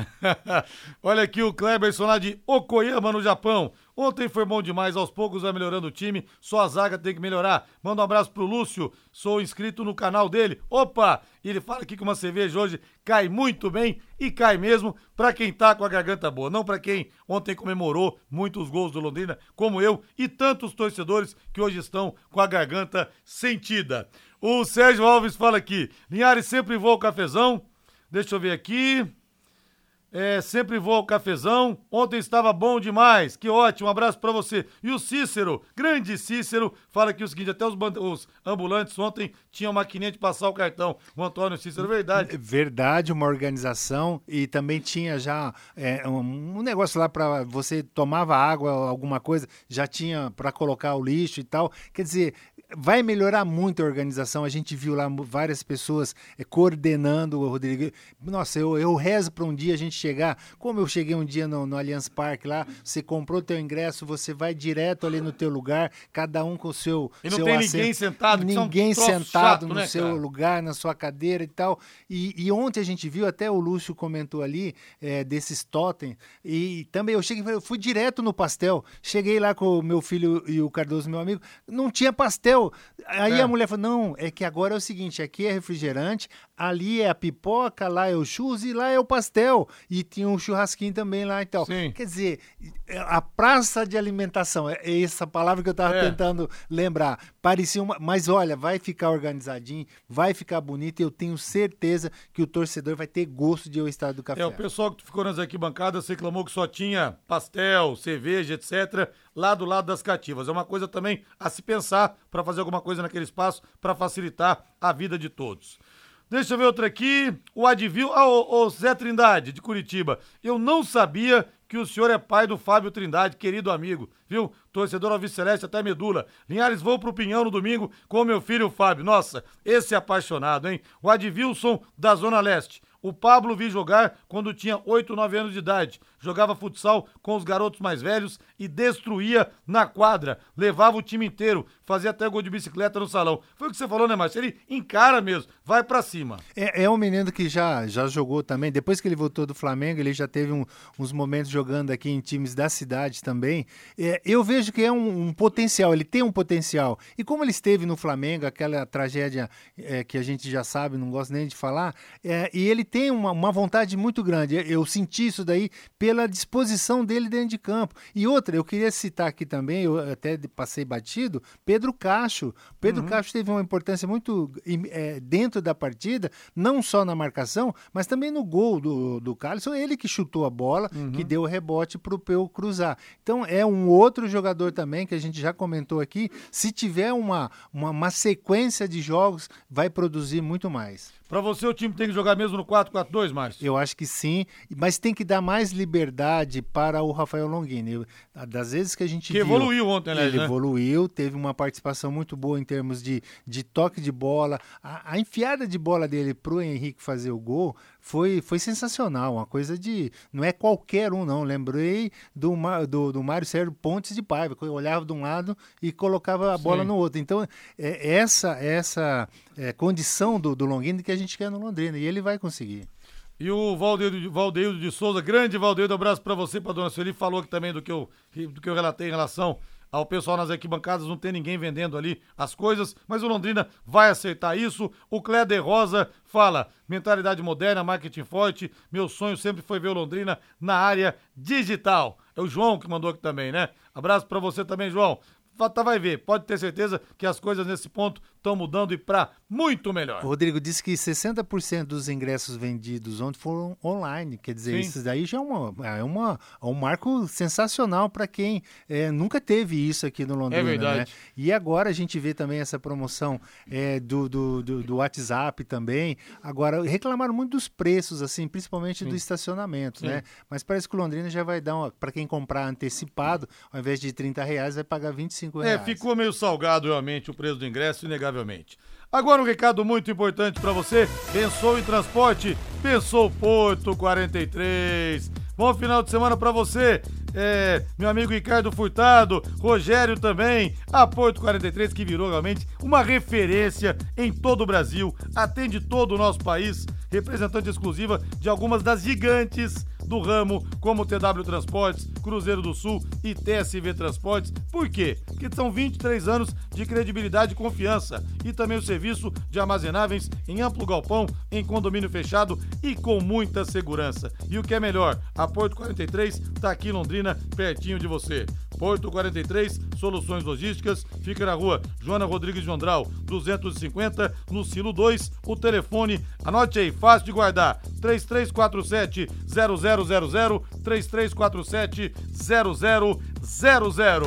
olha aqui o Kleberson lá de Okoyama, no Japão, Ontem foi bom demais, aos poucos vai melhorando o time, só a zaga tem que melhorar. Manda um abraço pro Lúcio, sou inscrito no canal dele. Opa! Ele fala aqui que uma cerveja hoje cai muito bem e cai mesmo para quem tá com a garganta boa, não para quem ontem comemorou muitos gols do Londrina, como eu e tantos torcedores que hoje estão com a garganta sentida. O Sérgio Alves fala aqui: Linhares sempre voa o cafezão. Deixa eu ver aqui. É, sempre vou ao cafezão. Ontem estava bom demais. Que ótimo. Um abraço para você. E o Cícero, grande Cícero, fala aqui o seguinte: até os, os, ambulantes ontem tinham maquininha de passar o cartão. O Antônio Cícero, verdade. Verdade, uma organização. E também tinha já é, um, um, negócio lá para você tomava água, alguma coisa, já tinha para colocar o lixo e tal. Quer dizer, vai melhorar muito a organização. A gente viu lá várias pessoas é, coordenando o Rodrigo. Nossa, eu, eu rezo para um dia a gente chegar, como eu cheguei um dia no, no Allianz Parque lá, você comprou teu ingresso, você vai direto ali no teu lugar, cada um com o seu E não seu tem assento. ninguém sentado, ninguém troços sentado chato, no né, seu cara? lugar, na sua cadeira e tal. E, e ontem a gente viu, até o Lúcio comentou ali, é, desses totem, e também eu cheguei, eu fui direto no pastel, cheguei lá com o meu filho e o Cardoso, meu amigo, não tinha pastel. Aí É. a mulher falou, não, é que agora é o seguinte, aqui é refrigerante, ali é a pipoca, lá é o churros e lá é o pastel. E tinha um churrasquinho também lá e tal. Quer dizer, a praça de alimentação, é essa palavra que eu estava É. tentando lembrar. Parecia uma. Mas olha, vai ficar organizadinho, vai ficar bonito. e Eu tenho certeza que o torcedor vai ter gosto de eu estar do café. É, o pessoal que ficou nas arquibancadas reclamou que só tinha pastel, cerveja, etc., lá do lado das cativas. É uma coisa também a se pensar para fazer alguma coisa naquele espaço para facilitar a vida de todos. Deixa eu ver outra aqui. O Advil. Ah, o, o Zé Trindade, de Curitiba. Eu não sabia que o senhor é pai do Fábio Trindade, querido amigo, viu? Torcedor Alves Celeste até medula. Linhares, vou pro Pinhão no domingo com meu filho Fábio. Nossa, esse é apaixonado, hein? O Advilson da Zona Leste. O Pablo vi jogar quando tinha 8, 9 anos de idade. Jogava futsal com os garotos mais velhos e destruía na quadra. Levava o time inteiro, fazia até gol de bicicleta no salão. Foi o que você falou, né, Márcio? Ele encara mesmo, vai pra cima. É, é um menino que já, já jogou também. Depois que ele voltou do Flamengo, ele já teve um- uns momentos jogando aqui em times da cidade também. É, eu vejo que é um, um potencial, ele tem um potencial. E como ele esteve no Flamengo, aquela tragédia é, que a gente já sabe, não gosto nem de falar, é, e ele tem uma, uma vontade muito grande. Eu senti isso daí pela disposição dele dentro de campo. E outra, eu queria citar aqui também, eu até passei batido, Pedro Cacho. Pedro Uhum. Cacho teve uma importância muito é, dentro da partida, não só na marcação, mas também no gol do, do Carlos. Ele que chutou a bola, Uhum. que deu o rebote para o Peu cruzar. Então é um outro jogador também que a gente já comentou aqui. Se tiver uma, uma, uma sequência de jogos, vai produzir muito mais. Pra você, o time tem que jogar mesmo no 4-4-2, Márcio? Eu acho que sim, mas tem que dar mais liberdade para o Rafael Longini. Das vezes que a gente Que viu, evoluiu ontem, aliás, Ele né? evoluiu, teve uma participação muito boa em termos de, de toque de bola. A, a enfiada de bola dele pro Henrique fazer o gol foi, foi sensacional, uma coisa de... Não é qualquer um, não. Lembrei do, do, do Mário Sérgio Pontes de Paiva, que olhava de um lado e colocava a bola Sim. no outro. Então, é essa, essa é, condição do, do Longini que a gente quer no Londrina, e ele vai conseguir. E o Valdeiro, Valdeiro de Souza, grande Valdeiro, abraço pra você, pra dona Sueli, falou aqui também do que, eu, do que eu relatei em relação ao pessoal nas arquibancadas, não tem ninguém vendendo ali as coisas, mas o Londrina vai aceitar isso. O Cléder Rosa fala: mentalidade moderna, marketing forte. Meu sonho sempre foi ver o Londrina na área digital. É o João que mandou aqui também, né? Abraço para você também, João. Tá, vai ver, pode ter certeza que as coisas nesse ponto estão mudando e para muito melhor. O Rodrigo disse que 60% dos ingressos vendidos ontem foram online. Quer dizer, Sim. isso daí já é, uma, é, uma, é um marco sensacional para quem é, nunca teve isso aqui no Londrina. É verdade. Né? E agora a gente vê também essa promoção é, do, do, do, do, WhatsApp também. Agora, reclamaram muito dos preços, assim, principalmente Sim. do estacionamento, Sim. né? Mas parece que o Londrina já vai dar, para quem comprar antecipado, ao invés de 30 reais, vai pagar 25 é, reais. É, ficou meio salgado realmente o preço do ingresso, Agora um recado muito importante para você. Pensou em transporte? Pensou Porto 43. Bom final de semana para você. É, meu amigo Ricardo Furtado, Rogério também, a Porto 43 que virou realmente uma referência em todo o Brasil, atende todo o nosso país, representante exclusiva de algumas das gigantes do ramo, como TW Transportes, Cruzeiro do Sul e TSV Transportes. Por quê? Porque são 23 anos de credibilidade e confiança e também o serviço de armazenáveis em amplo galpão, em condomínio fechado e com muita segurança. E o que é melhor, a Porto 43 está aqui em Londrina, pertinho de você. Porto 43, Soluções Logísticas, fica na rua Joana Rodrigues de Ondral, 250, no Silo 2. O telefone, anote aí, fácil de guardar: 3347 0000 3347 0000.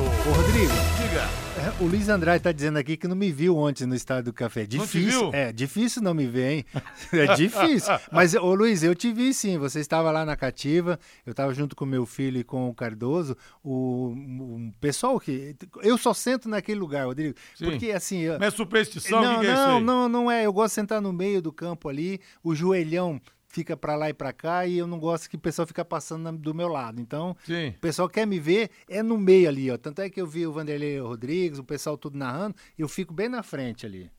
Ô, Rodrigo. Diga. É, o Luiz Andrade tá dizendo aqui que não me viu ontem no Estádio do Café. Difícil. É, difícil não me ver, hein? É difícil. Mas, ô Luiz, eu te vi sim. Você estava lá na cativa, eu estava junto com meu filho e com o Cardoso. O, o pessoal que. Eu só sento naquele lugar, Rodrigo. Sim. Porque assim. Não é superstição? Não, que que é não, não, não é. Eu gosto de sentar no meio do campo ali, o joelhão fica para lá e para cá e eu não gosto que o pessoal fica passando do meu lado. Então, Sim. o pessoal quer me ver é no meio ali, ó. Tanto é que eu vi o Vanderlei Rodrigues, o pessoal tudo narrando, eu fico bem na frente ali.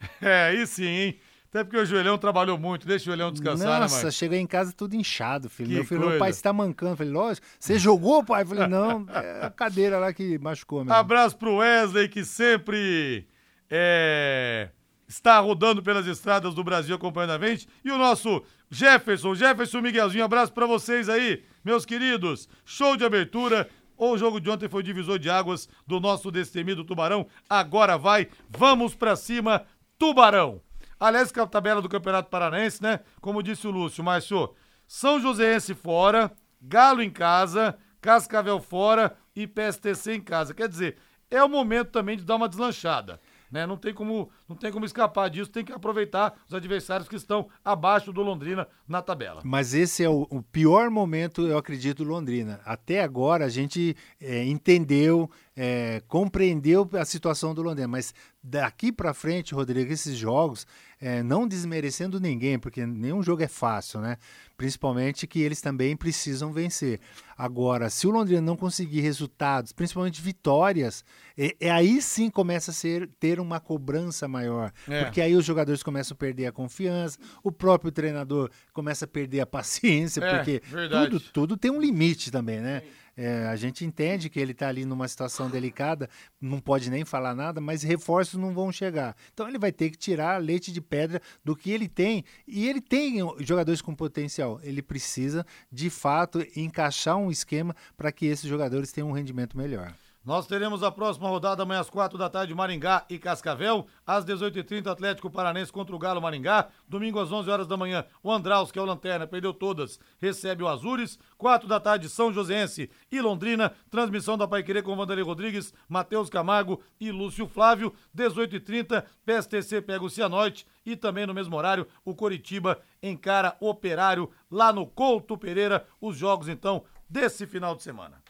É, aí sim, hein? Até porque o joelhão trabalhou muito, deixa o joelhão descansar, Nossa, né, Nossa, cheguei em casa tudo inchado, filho. Que meu filho, meu pai está mancando. Falei, lógico, você jogou, pai? Falei, não, é a cadeira lá que machucou mesmo. Abraço pro Wesley, que sempre é, está rodando pelas estradas do Brasil acompanhando a gente. E o nosso Jefferson, Jefferson Miguelzinho, abraço para vocês aí, meus queridos. Show de abertura. O jogo de ontem foi divisor de águas do nosso destemido Tubarão. Agora vai, vamos para cima, Tubarão. Aliás, a tabela do Campeonato Paranaense, né? Como disse o Lúcio, Márcio, São Joséense fora, Galo em casa, Cascavel fora e PSTC em casa. Quer dizer, é o momento também de dar uma deslanchada né? Não tem como, não tem como escapar disso, tem que aproveitar os adversários que estão abaixo do Londrina na tabela. Mas esse é o, o pior momento, eu acredito, Londrina. Até agora a gente é, entendeu, é, compreendeu a situação do Londrina, mas daqui para frente, Rodrigo, esses jogos, é, não desmerecendo ninguém, porque nenhum jogo é fácil, né? Principalmente que eles também precisam vencer. Agora, se o Londrina não conseguir resultados, principalmente vitórias, é, é aí sim começa a ser, ter uma cobrança maior. É. Porque aí os jogadores começam a perder a confiança, o próprio treinador começa a perder a paciência, é, porque tudo, tudo tem um limite também, né? É, a gente entende que ele está ali numa situação delicada, não pode nem falar nada, mas reforços não vão chegar. Então ele vai ter que tirar leite de pedra do que ele tem. E ele tem jogadores com potencial. Ele precisa, de fato, encaixar um esquema para que esses jogadores tenham um rendimento melhor. Nós teremos a próxima rodada amanhã às quatro da tarde, Maringá e Cascavel. Às 18h30, Atlético Paranense contra o Galo Maringá. Domingo às 11 horas da manhã, o Andraus, que é o Lanterna, perdeu todas, recebe o Azures. Quatro da tarde, São Joséense e Londrina. Transmissão da Paiquerê com Vanderlei Rodrigues, Matheus Camargo e Lúcio Flávio. 18h30, PSTC pega o Cianorte. E também no mesmo horário, o Coritiba encara Operário lá no Couto Pereira. Os jogos, então, desse final de semana.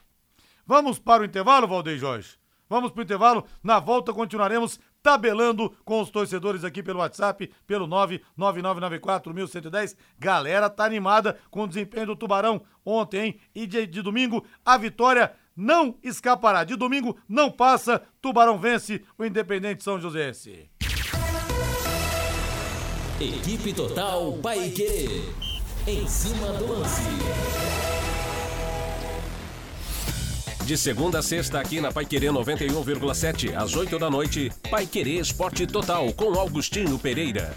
Vamos para o intervalo, Valdeir Jorge? Vamos para o intervalo. Na volta continuaremos tabelando com os torcedores aqui pelo WhatsApp, pelo 999941110. Galera tá animada com o desempenho do Tubarão ontem, hein? E de, de domingo, a vitória não escapará. De domingo não passa, Tubarão vence o Independente São Joséense. Equipe Total Paique. Em cima do lance. De segunda a sexta aqui na Paiquerê 91,7 às 8 da noite, Paiquerê Esporte Total com Augustinho Pereira.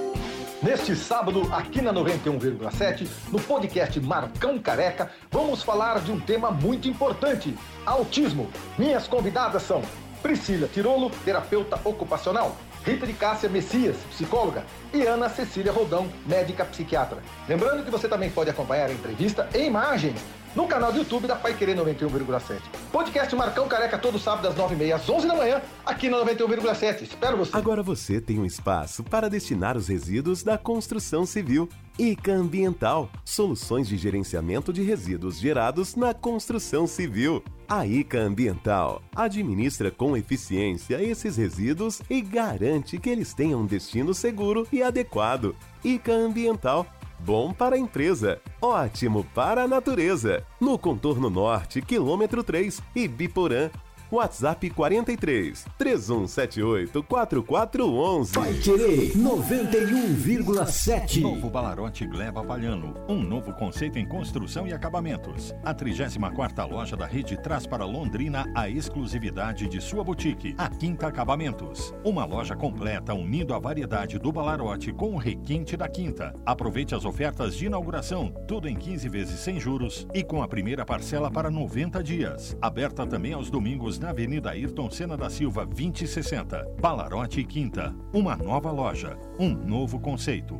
Neste sábado, aqui na 91,7, no podcast Marcão Careca, vamos falar de um tema muito importante: autismo. Minhas convidadas são Priscila Tirolo, terapeuta ocupacional, Rita de Cássia Messias, psicóloga, e Ana Cecília Rodão, médica psiquiatra. Lembrando que você também pode acompanhar a entrevista em imagens no canal do YouTube da Pai Querer 91,7. Podcast Marcão Careca todo sábado às 9h30 às 11 da manhã, aqui na 91,7. Espero você. Agora você tem um espaço para destinar os resíduos da construção civil. ICA Ambiental, soluções de gerenciamento de resíduos gerados na construção civil. A ICA Ambiental administra com eficiência esses resíduos e garante que eles tenham um destino seguro e adequado. ICA Ambiental Bom para a empresa, ótimo para a natureza. No contorno norte, quilômetro 3, Ibiporã, WhatsApp 43 3178 4411. Vai querer 91,7. Novo Balarote Gleba Palhano. Um novo conceito em construção e acabamentos. A 34 loja da rede traz para Londrina a exclusividade de sua boutique, a Quinta Acabamentos. Uma loja completa unindo a variedade do Balarote com o requinte da Quinta. Aproveite as ofertas de inauguração, tudo em 15 vezes sem juros e com a primeira parcela para 90 dias. Aberta também aos domingos na Avenida Ayrton Senna da Silva, 2060. Balarote Quinta. Uma nova loja. Um novo conceito.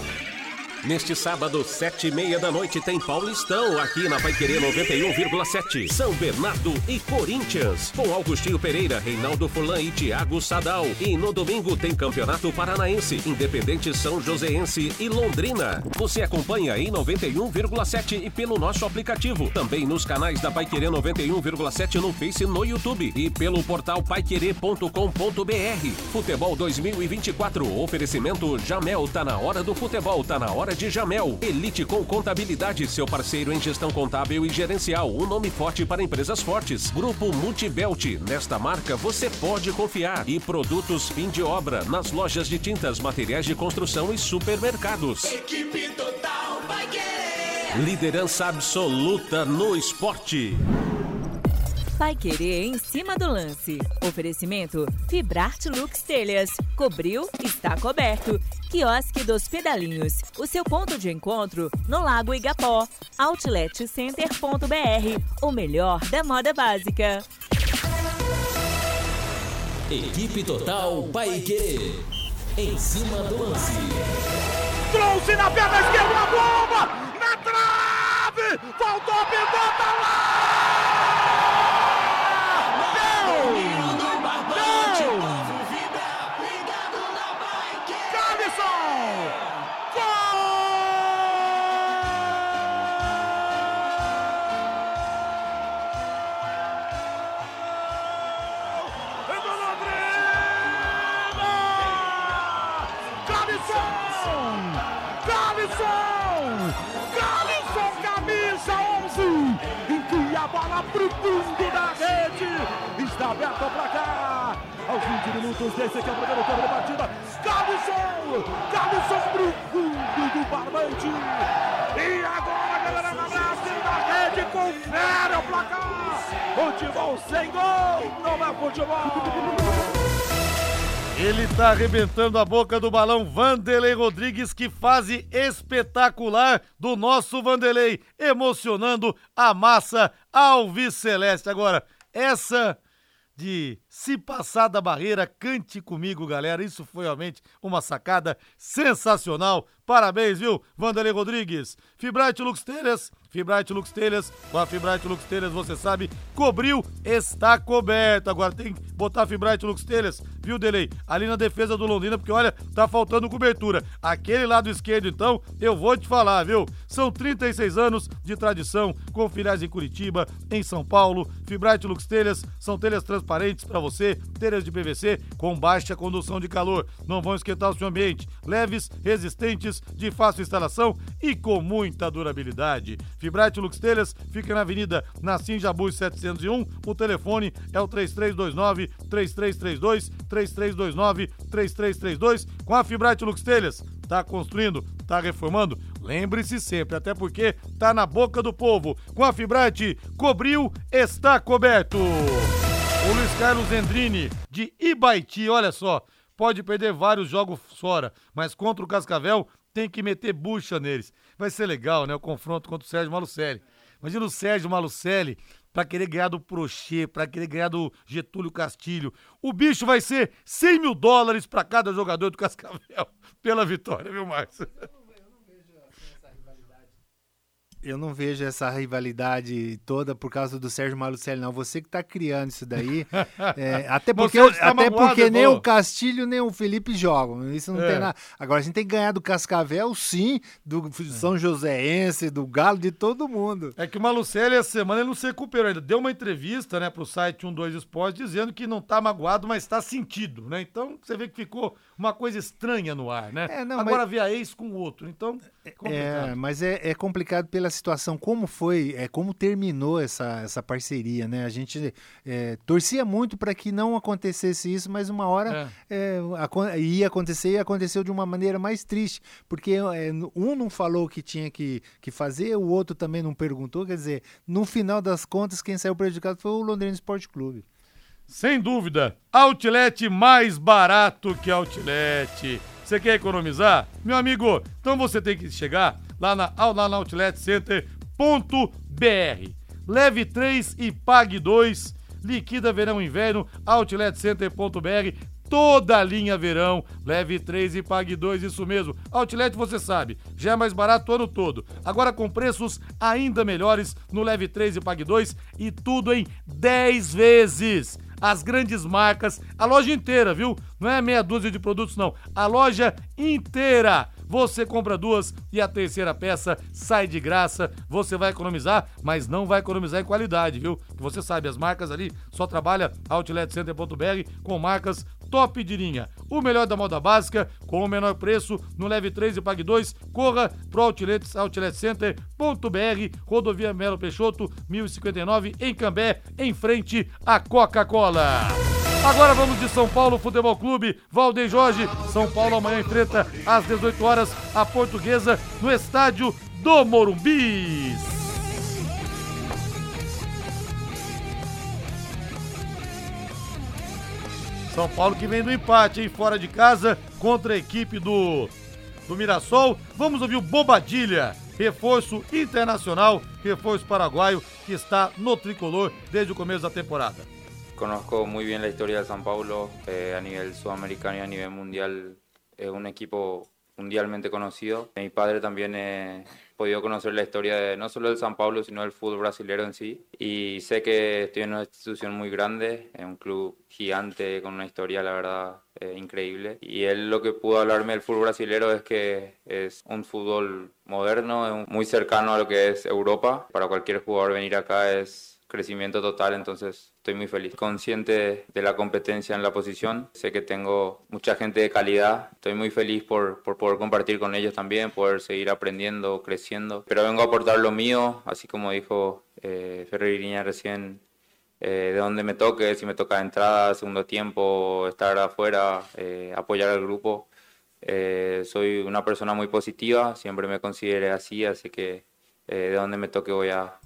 Neste sábado, sete e meia da noite, tem Paulistão aqui na Paiquerê 91,7. São Bernardo e Corinthians, com Augustinho Pereira, Reinaldo Fulan e Thiago Sadal. E no domingo tem Campeonato Paranaense, Independente São Joséense e Londrina. Você acompanha em 91,7 e pelo nosso aplicativo. Também nos canais da Paiquerê 91,7 no Face e no YouTube. E pelo portal paiquerê.com.br. Futebol 2024. Oferecimento Jamel. Tá na hora do futebol, tá na hora de Jamel. Elite com Contabilidade, seu parceiro em gestão contábil e gerencial. Um nome forte para empresas fortes. Grupo Multibelt. Nesta marca você pode confiar. E produtos fim de obra nas lojas de tintas, materiais de construção e supermercados. Equipe Total vai querer. Liderança absoluta no esporte. Vai querer em cima do lance. Oferecimento Fibrarte Lux Telhas. Cobriu, está coberto. Quiosque dos Pedalinhos. O seu ponto de encontro no Lago Igapó. Outletcenter.br. O melhor da moda básica. Equipe Total Paique. Em cima do lance. Trouxe na perna esquerda a bomba! Na trave! Faltou a pivota lá! Pra cá. Aos 20 minutos desse aqui é o primeiro tempo da partida. Calisson! Calisson pro fundo do barbante. E agora, galera, na braço da rede, confere o placar. Futebol sem gol, não é futebol. Ele tá arrebentando a boca do balão Vanderlei Rodrigues, que fase espetacular do nosso Vanderlei, emocionando a massa Alves Celeste. Agora, essa de Se Passar da Barreira, cante comigo, galera. Isso foi realmente uma sacada sensacional. Parabéns, viu, Vanderlei Rodrigues. Fibrate Lux Telhas, Fibrate Lux Telhas, com a Fibrate Lux Telhas, você sabe, cobriu, está coberto. Agora tem que botar Fibrate Lux Telhas, viu, Delei? Ali na defesa do Londrina, porque olha, tá faltando cobertura. Aquele lado esquerdo, então, eu vou te falar, viu? São 36 anos de tradição, com filiais em Curitiba, em São Paulo. Fibrate Lux Telhas são telhas transparentes para você, telhas de PVC com baixa condução de calor. Não vão esquentar o seu ambiente. Leves, resistentes, de fácil instalação e com muita durabilidade. Fibrate Lux Telhas fica na Avenida Nassim Jabuz 701. O telefone é o 3329 3332 3329 3332 com a Fibrate Lux Telhas. Tá construindo, tá reformando? Lembre-se sempre, até porque tá na boca do povo. Com a Fibrate, cobriu, está coberto. O Luiz Carlos Endrini, de Ibaiti, olha só, pode perder vários jogos fora, mas contra o Cascavel tem que meter bucha neles. Vai ser legal, né? O confronto contra o Sérgio Malucelli. Imagina o Sérgio Malucelli para querer ganhar do Prochê, para querer ganhar do Getúlio Castilho. O bicho vai ser 100 mil dólares para cada jogador do Cascavel pela vitória, viu, Márcio? Eu não vejo essa rivalidade toda por causa do Sérgio Malucelli, não. Você que está criando isso daí. É, até porque, tá até magoado, porque nem o Castilho nem o Felipe jogam. Isso não é. tem nada. Agora, a gente tem que ganhar do Cascavel, sim, do São Joséense, do Galo, de todo mundo. É que o Malucelli, essa semana, ele não se recuperou ainda. Deu uma entrevista né, para o site 12 Esportes dizendo que não está magoado, mas está sentido. Né? Então, você vê que ficou uma coisa estranha no ar, né? É, não, Agora mas... via ex com o outro. Então, é, é mas é, é complicado pela situação, como foi, é, como terminou essa, essa parceria, né? A gente é, torcia muito para que não acontecesse isso, mas uma hora é. é ia acontecer e aconteceu de uma maneira mais triste, porque é, um não falou o que tinha que, que fazer, o outro também não perguntou, quer dizer, no final das contas, quem saiu prejudicado foi o Londrina Esporte Clube. Sem dúvida, outlet mais barato que outlet. Você quer economizar? Meu amigo, então você tem que chegar lá na, lá na outletcenter.br. Leve 3 e pague 2. Liquida verão inverno, outletcenter.br. Toda a linha verão, leve 3 e pague 2, isso mesmo. Outlet você sabe, já é mais barato o ano todo. Agora com preços ainda melhores no leve 3 e pague 2 e tudo em 10 vezes as grandes marcas, a loja inteira, viu? Não é meia dúzia de produtos, não. A loja inteira. Você compra duas e a terceira peça sai de graça. Você vai economizar, mas não vai economizar em qualidade, viu? Que você sabe, as marcas ali só trabalha outletcenter.br com marcas top de linha. O melhor da moda básica, com o menor preço, no Leve 3 e Pague 2. Corra pro Outlet, outletcenter.br, Rodovia Melo Peixoto, 1059, em Cambé, em frente à Coca-Cola. Agora vamos de São Paulo Futebol Clube, Valdeir Jorge. São Paulo amanhã enfrenta às 18 horas a Portuguesa no estádio do Morumbi. São Paulo que vem do empate, hein? Fora de casa contra a equipe do, do Mirassol. Vamos ouvir o Bobadilha, reforço internacional, reforço paraguaio, que está no tricolor desde o começo da temporada. conozco muy bien la historia de San Paulo eh, a nivel sudamericano y a nivel mundial. Es un equipo mundialmente conocido. Mi padre también he podido conocer la historia de, no solo del San Paulo, sino del fútbol brasileño en sí. Y sé que estoy en una institución muy grande, en un club gigante con una historia, la verdad, eh, increíble. Y él lo que pudo hablarme del fútbol brasileño es que es un fútbol moderno, muy cercano a lo que es Europa. Para cualquier jugador venir acá es crecimiento total, entonces estoy muy feliz. Consciente de la competencia en la posición, sé que tengo mucha gente de calidad, estoy muy feliz por, por poder compartir con ellos también, poder seguir aprendiendo, creciendo, pero vengo a aportar lo mío, así como dijo eh, recién, eh, de donde me toque, si me toca entrada, segundo tiempo, estar afuera, eh, apoyar al grupo. Eh, soy una persona muy positiva, siempre me consideré así, así que de donde me toque voy a,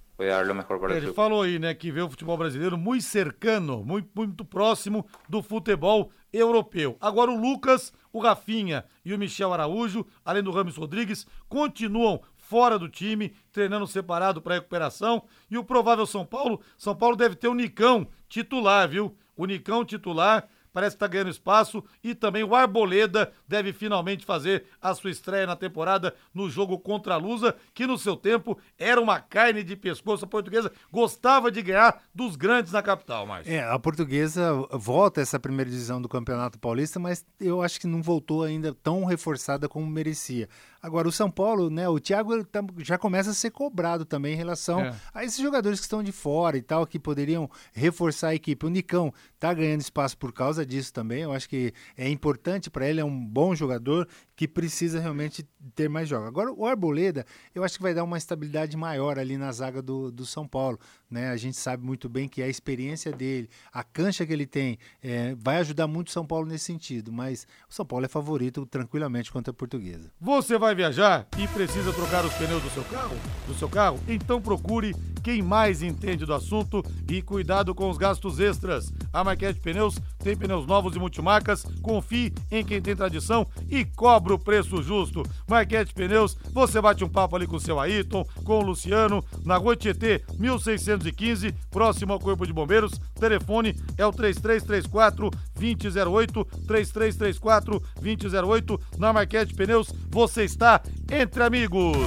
foi para Ele falou aí, né, que vê o futebol brasileiro muito cercano, muito, muito próximo do futebol europeu. Agora o Lucas, o Rafinha e o Michel Araújo, além do Rames Rodrigues, continuam fora do time, treinando separado para recuperação. E o provável São Paulo, São Paulo deve ter o Nicão titular, viu? O Nicão titular parece que está ganhando espaço e também o Arboleda deve finalmente fazer a sua estreia na temporada no jogo contra a Lusa, que no seu tempo era uma carne de pescoço. A portuguesa gostava de ganhar dos grandes na capital, Márcio. É, a portuguesa volta essa primeira divisão do Campeonato Paulista, mas eu acho que não voltou ainda tão reforçada como merecia. Agora, o São Paulo, né, o Thiago tá, já começa a ser cobrado também em relação é. a esses jogadores que estão de fora e tal, que poderiam reforçar a equipe. O Nicão tá ganhando espaço por causa disso também. Eu acho que é importante para ele, é um bom jogador que precisa realmente ter mais jogos. Agora, o Arboleda, eu acho que vai dar uma estabilidade maior ali na zaga do, do São Paulo. Né? A gente sabe muito bem que a experiência dele, a cancha que ele tem, é, vai ajudar muito o São Paulo nesse sentido. Mas o São Paulo é favorito tranquilamente contra a portuguesa. Você vai viajar e precisa trocar os pneus do seu carro? Do seu carro? Então procure quem mais entende do assunto e cuidado com os gastos extras. A Marquete Pneus tem pneus novos e multimarcas. Confie em quem tem tradição e cobra o preço justo. Marquete Pneus, você bate um papo ali com o seu Ayrton, com o Luciano, na Rua Tietê, 1615, próximo ao Corpo de Bombeiros. Telefone é o 3334 2008, 3334 2008. Na Marquete Pneus, você está entre amigos.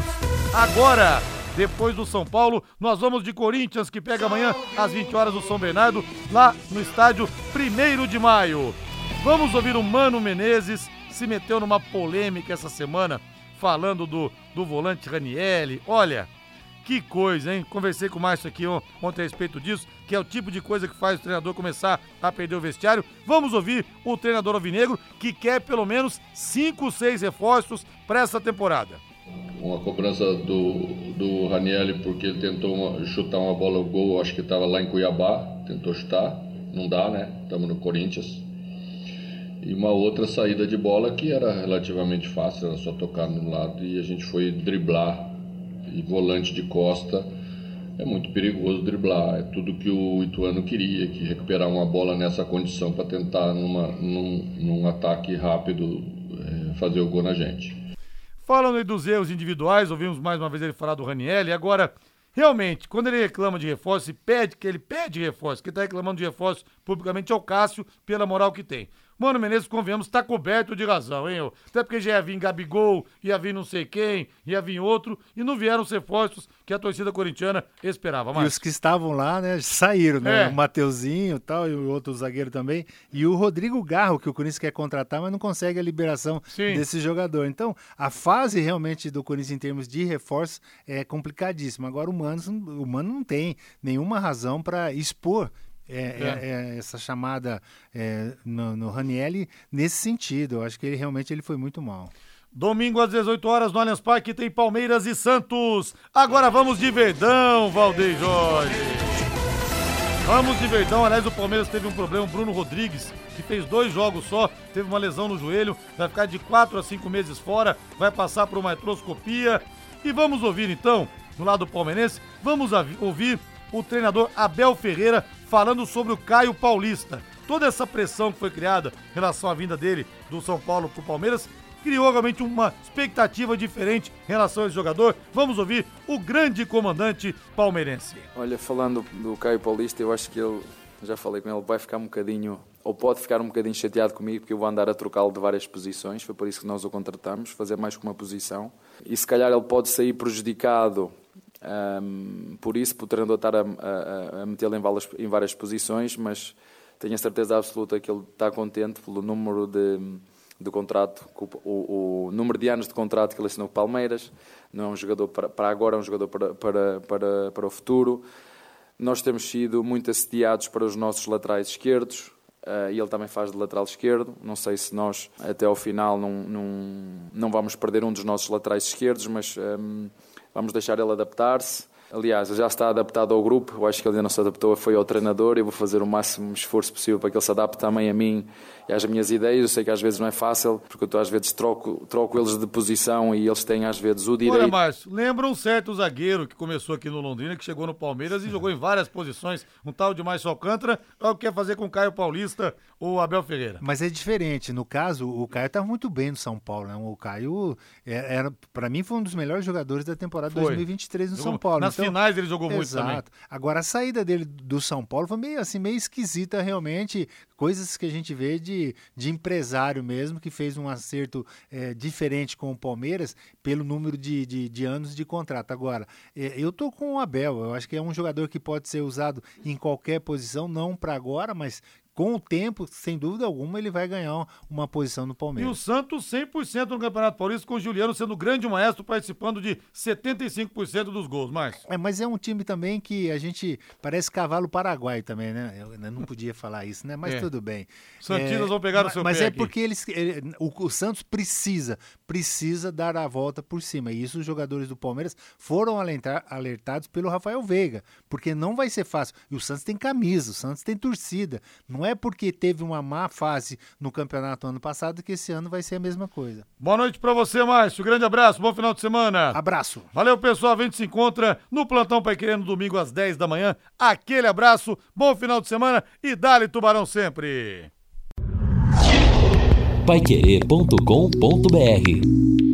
Agora, depois do São Paulo, nós vamos de Corinthians, que pega amanhã às 20 horas do São Bernardo, lá no estádio 1 de maio. Vamos ouvir o Mano Menezes, se meteu numa polêmica essa semana, falando do, do volante Ranielli. Olha, que coisa, hein? Conversei com o Márcio aqui ontem a respeito disso, que é o tipo de coisa que faz o treinador começar a perder o vestiário. Vamos ouvir o treinador alvinegro, que quer pelo menos 5, 6 reforços para essa temporada. Uma cobrança do, do Ranielli porque ele tentou uma, chutar uma bola no gol, acho que estava lá em Cuiabá, tentou chutar, não dá, né? Estamos no Corinthians e uma outra saída de bola que era relativamente fácil, era só tocar no lado e a gente foi driblar e volante de costa é muito perigoso driblar, é tudo que o Ituano queria, que recuperar uma bola nessa condição para tentar numa, num, num, ataque rápido é, fazer o gol na gente. Falando aí dos erros individuais, ouvimos mais uma vez ele falar do Raniel e agora Realmente, quando ele reclama de reforço, e pede que ele pede reforço, que está reclamando de reforço publicamente é o Cássio pela moral que tem. Mano Menezes, convenhamos, está coberto de razão, hein? Até porque já ia vir Gabigol, ia vir não sei quem, ia vir outro, e não vieram os reforços que a torcida corintiana esperava mais. E os que estavam lá, né, saíram, né? É. O Mateuzinho e tal, e o outro zagueiro também. E o Rodrigo Garro, que o Corinthians quer contratar, mas não consegue a liberação Sim. desse jogador. Então, a fase realmente do Corinthians em termos de reforço é complicadíssima. Agora, o Mano, o Mano não tem nenhuma razão para expor é, é. É, essa chamada é, no, no Ranielli nesse sentido. Eu acho que ele realmente ele foi muito mal. Domingo às 18 horas no Allianz Parque tem Palmeiras e Santos. Agora vamos de Verdão, Valdeir Jorge. Vamos de Verdão. Aliás, o Palmeiras teve um problema. O Bruno Rodrigues, que fez dois jogos só, teve uma lesão no joelho, vai ficar de 4 a 5 meses fora, vai passar por uma artroscopia. E vamos ouvir então, do lado palmeirense, vamos ouvir o treinador Abel Ferreira falando sobre o Caio Paulista. Toda essa pressão que foi criada em relação à vinda dele do São Paulo para o Palmeiras criou realmente uma expectativa diferente em relação a esse jogador. Vamos ouvir o grande comandante palmeirense. Olha, falando do Caio Paulista, eu acho que ele, já falei com ele, vai ficar um bocadinho, ou pode ficar um bocadinho chateado comigo, porque eu vou andar a trocá-lo de várias posições, foi por isso que nós o contratamos, fazer mais que uma posição. E se calhar ele pode sair prejudicado um, por isso, treinador estar a, a, a metê-lo em várias, em várias posições, mas tenho a certeza absoluta que ele está contente pelo número de, de contrato, o, o, número de anos de contrato que ele assinou com o Palmeiras. Não é um jogador para, para agora, é um jogador para, para, para, para o futuro. Nós temos sido muito assediados para os nossos laterais esquerdos. Uh, e ele também faz de lateral esquerdo. Não sei se nós, até ao final, não, não, não vamos perder um dos nossos laterais esquerdos, mas um, vamos deixar ele adaptar-se. Aliás, já está adaptado ao grupo, eu acho que ele ainda não se adaptou, foi ao treinador, eu vou fazer o máximo esforço possível para que ele se adapte também a mim e às minhas ideias. Eu sei que às vezes não é fácil, porque eu às vezes troco, troco eles de posição e eles têm às vezes o direito. Olha, Márcio, lembra um certo zagueiro que começou aqui no Londrina, que chegou no Palmeiras e jogou em várias posições, um tal de Márcio Alcântara, é o que quer fazer com o Caio Paulista ou Abel Ferreira. Mas é diferente, no caso, o Caio estava muito bem no São Paulo, né? O Caio é, era, para mim, foi um dos melhores jogadores da temporada foi. 2023 no São Paulo. Nas Então, finais ele jogou muito exato. também. Agora, a saída dele do São Paulo foi meio assim, meio esquisita realmente. Coisas que a gente vê de, de empresário mesmo, que fez um acerto é, diferente com o Palmeiras pelo número de, de, de anos de contrato. Agora, é, eu tô com o Abel. Eu acho que é um jogador que pode ser usado em qualquer posição, não para agora, mas com o tempo, sem dúvida alguma, ele vai ganhar uma posição no E Palmeiras. o Santos 100% no Campeonato Paulista, com o Juliano sendo o grande maestro, participando de 75% dos gols. Mais. É, mas é um time também que a gente parece cavalo paraguai também, né? Eu ainda não podia falar isso, né? Mas É. tudo bem. Santinas vão pegar ma- seu Mas é aqui. porque eles, ele- o, o Santos precisa, precisa dar a volta por cima. E isso os jogadores do Palmeiras foram alertar- alertados pelo Rafael Veiga, porque não vai ser fácil. E o Santos tem camisa, o Santos tem torcida. Não é porque teve uma má fase no campeonato ano passado que esse ano vai ser a mesma coisa. Boa noite pra você, Márcio. Grande abraço, bom final de semana. Abraço. Valeu, pessoal. A gente se encontra no Plantão Pai Querer no domingo às 10 da manhã. Aquele abraço, bom final de semana e dale Tubarão sempre. Paiquerê.com.br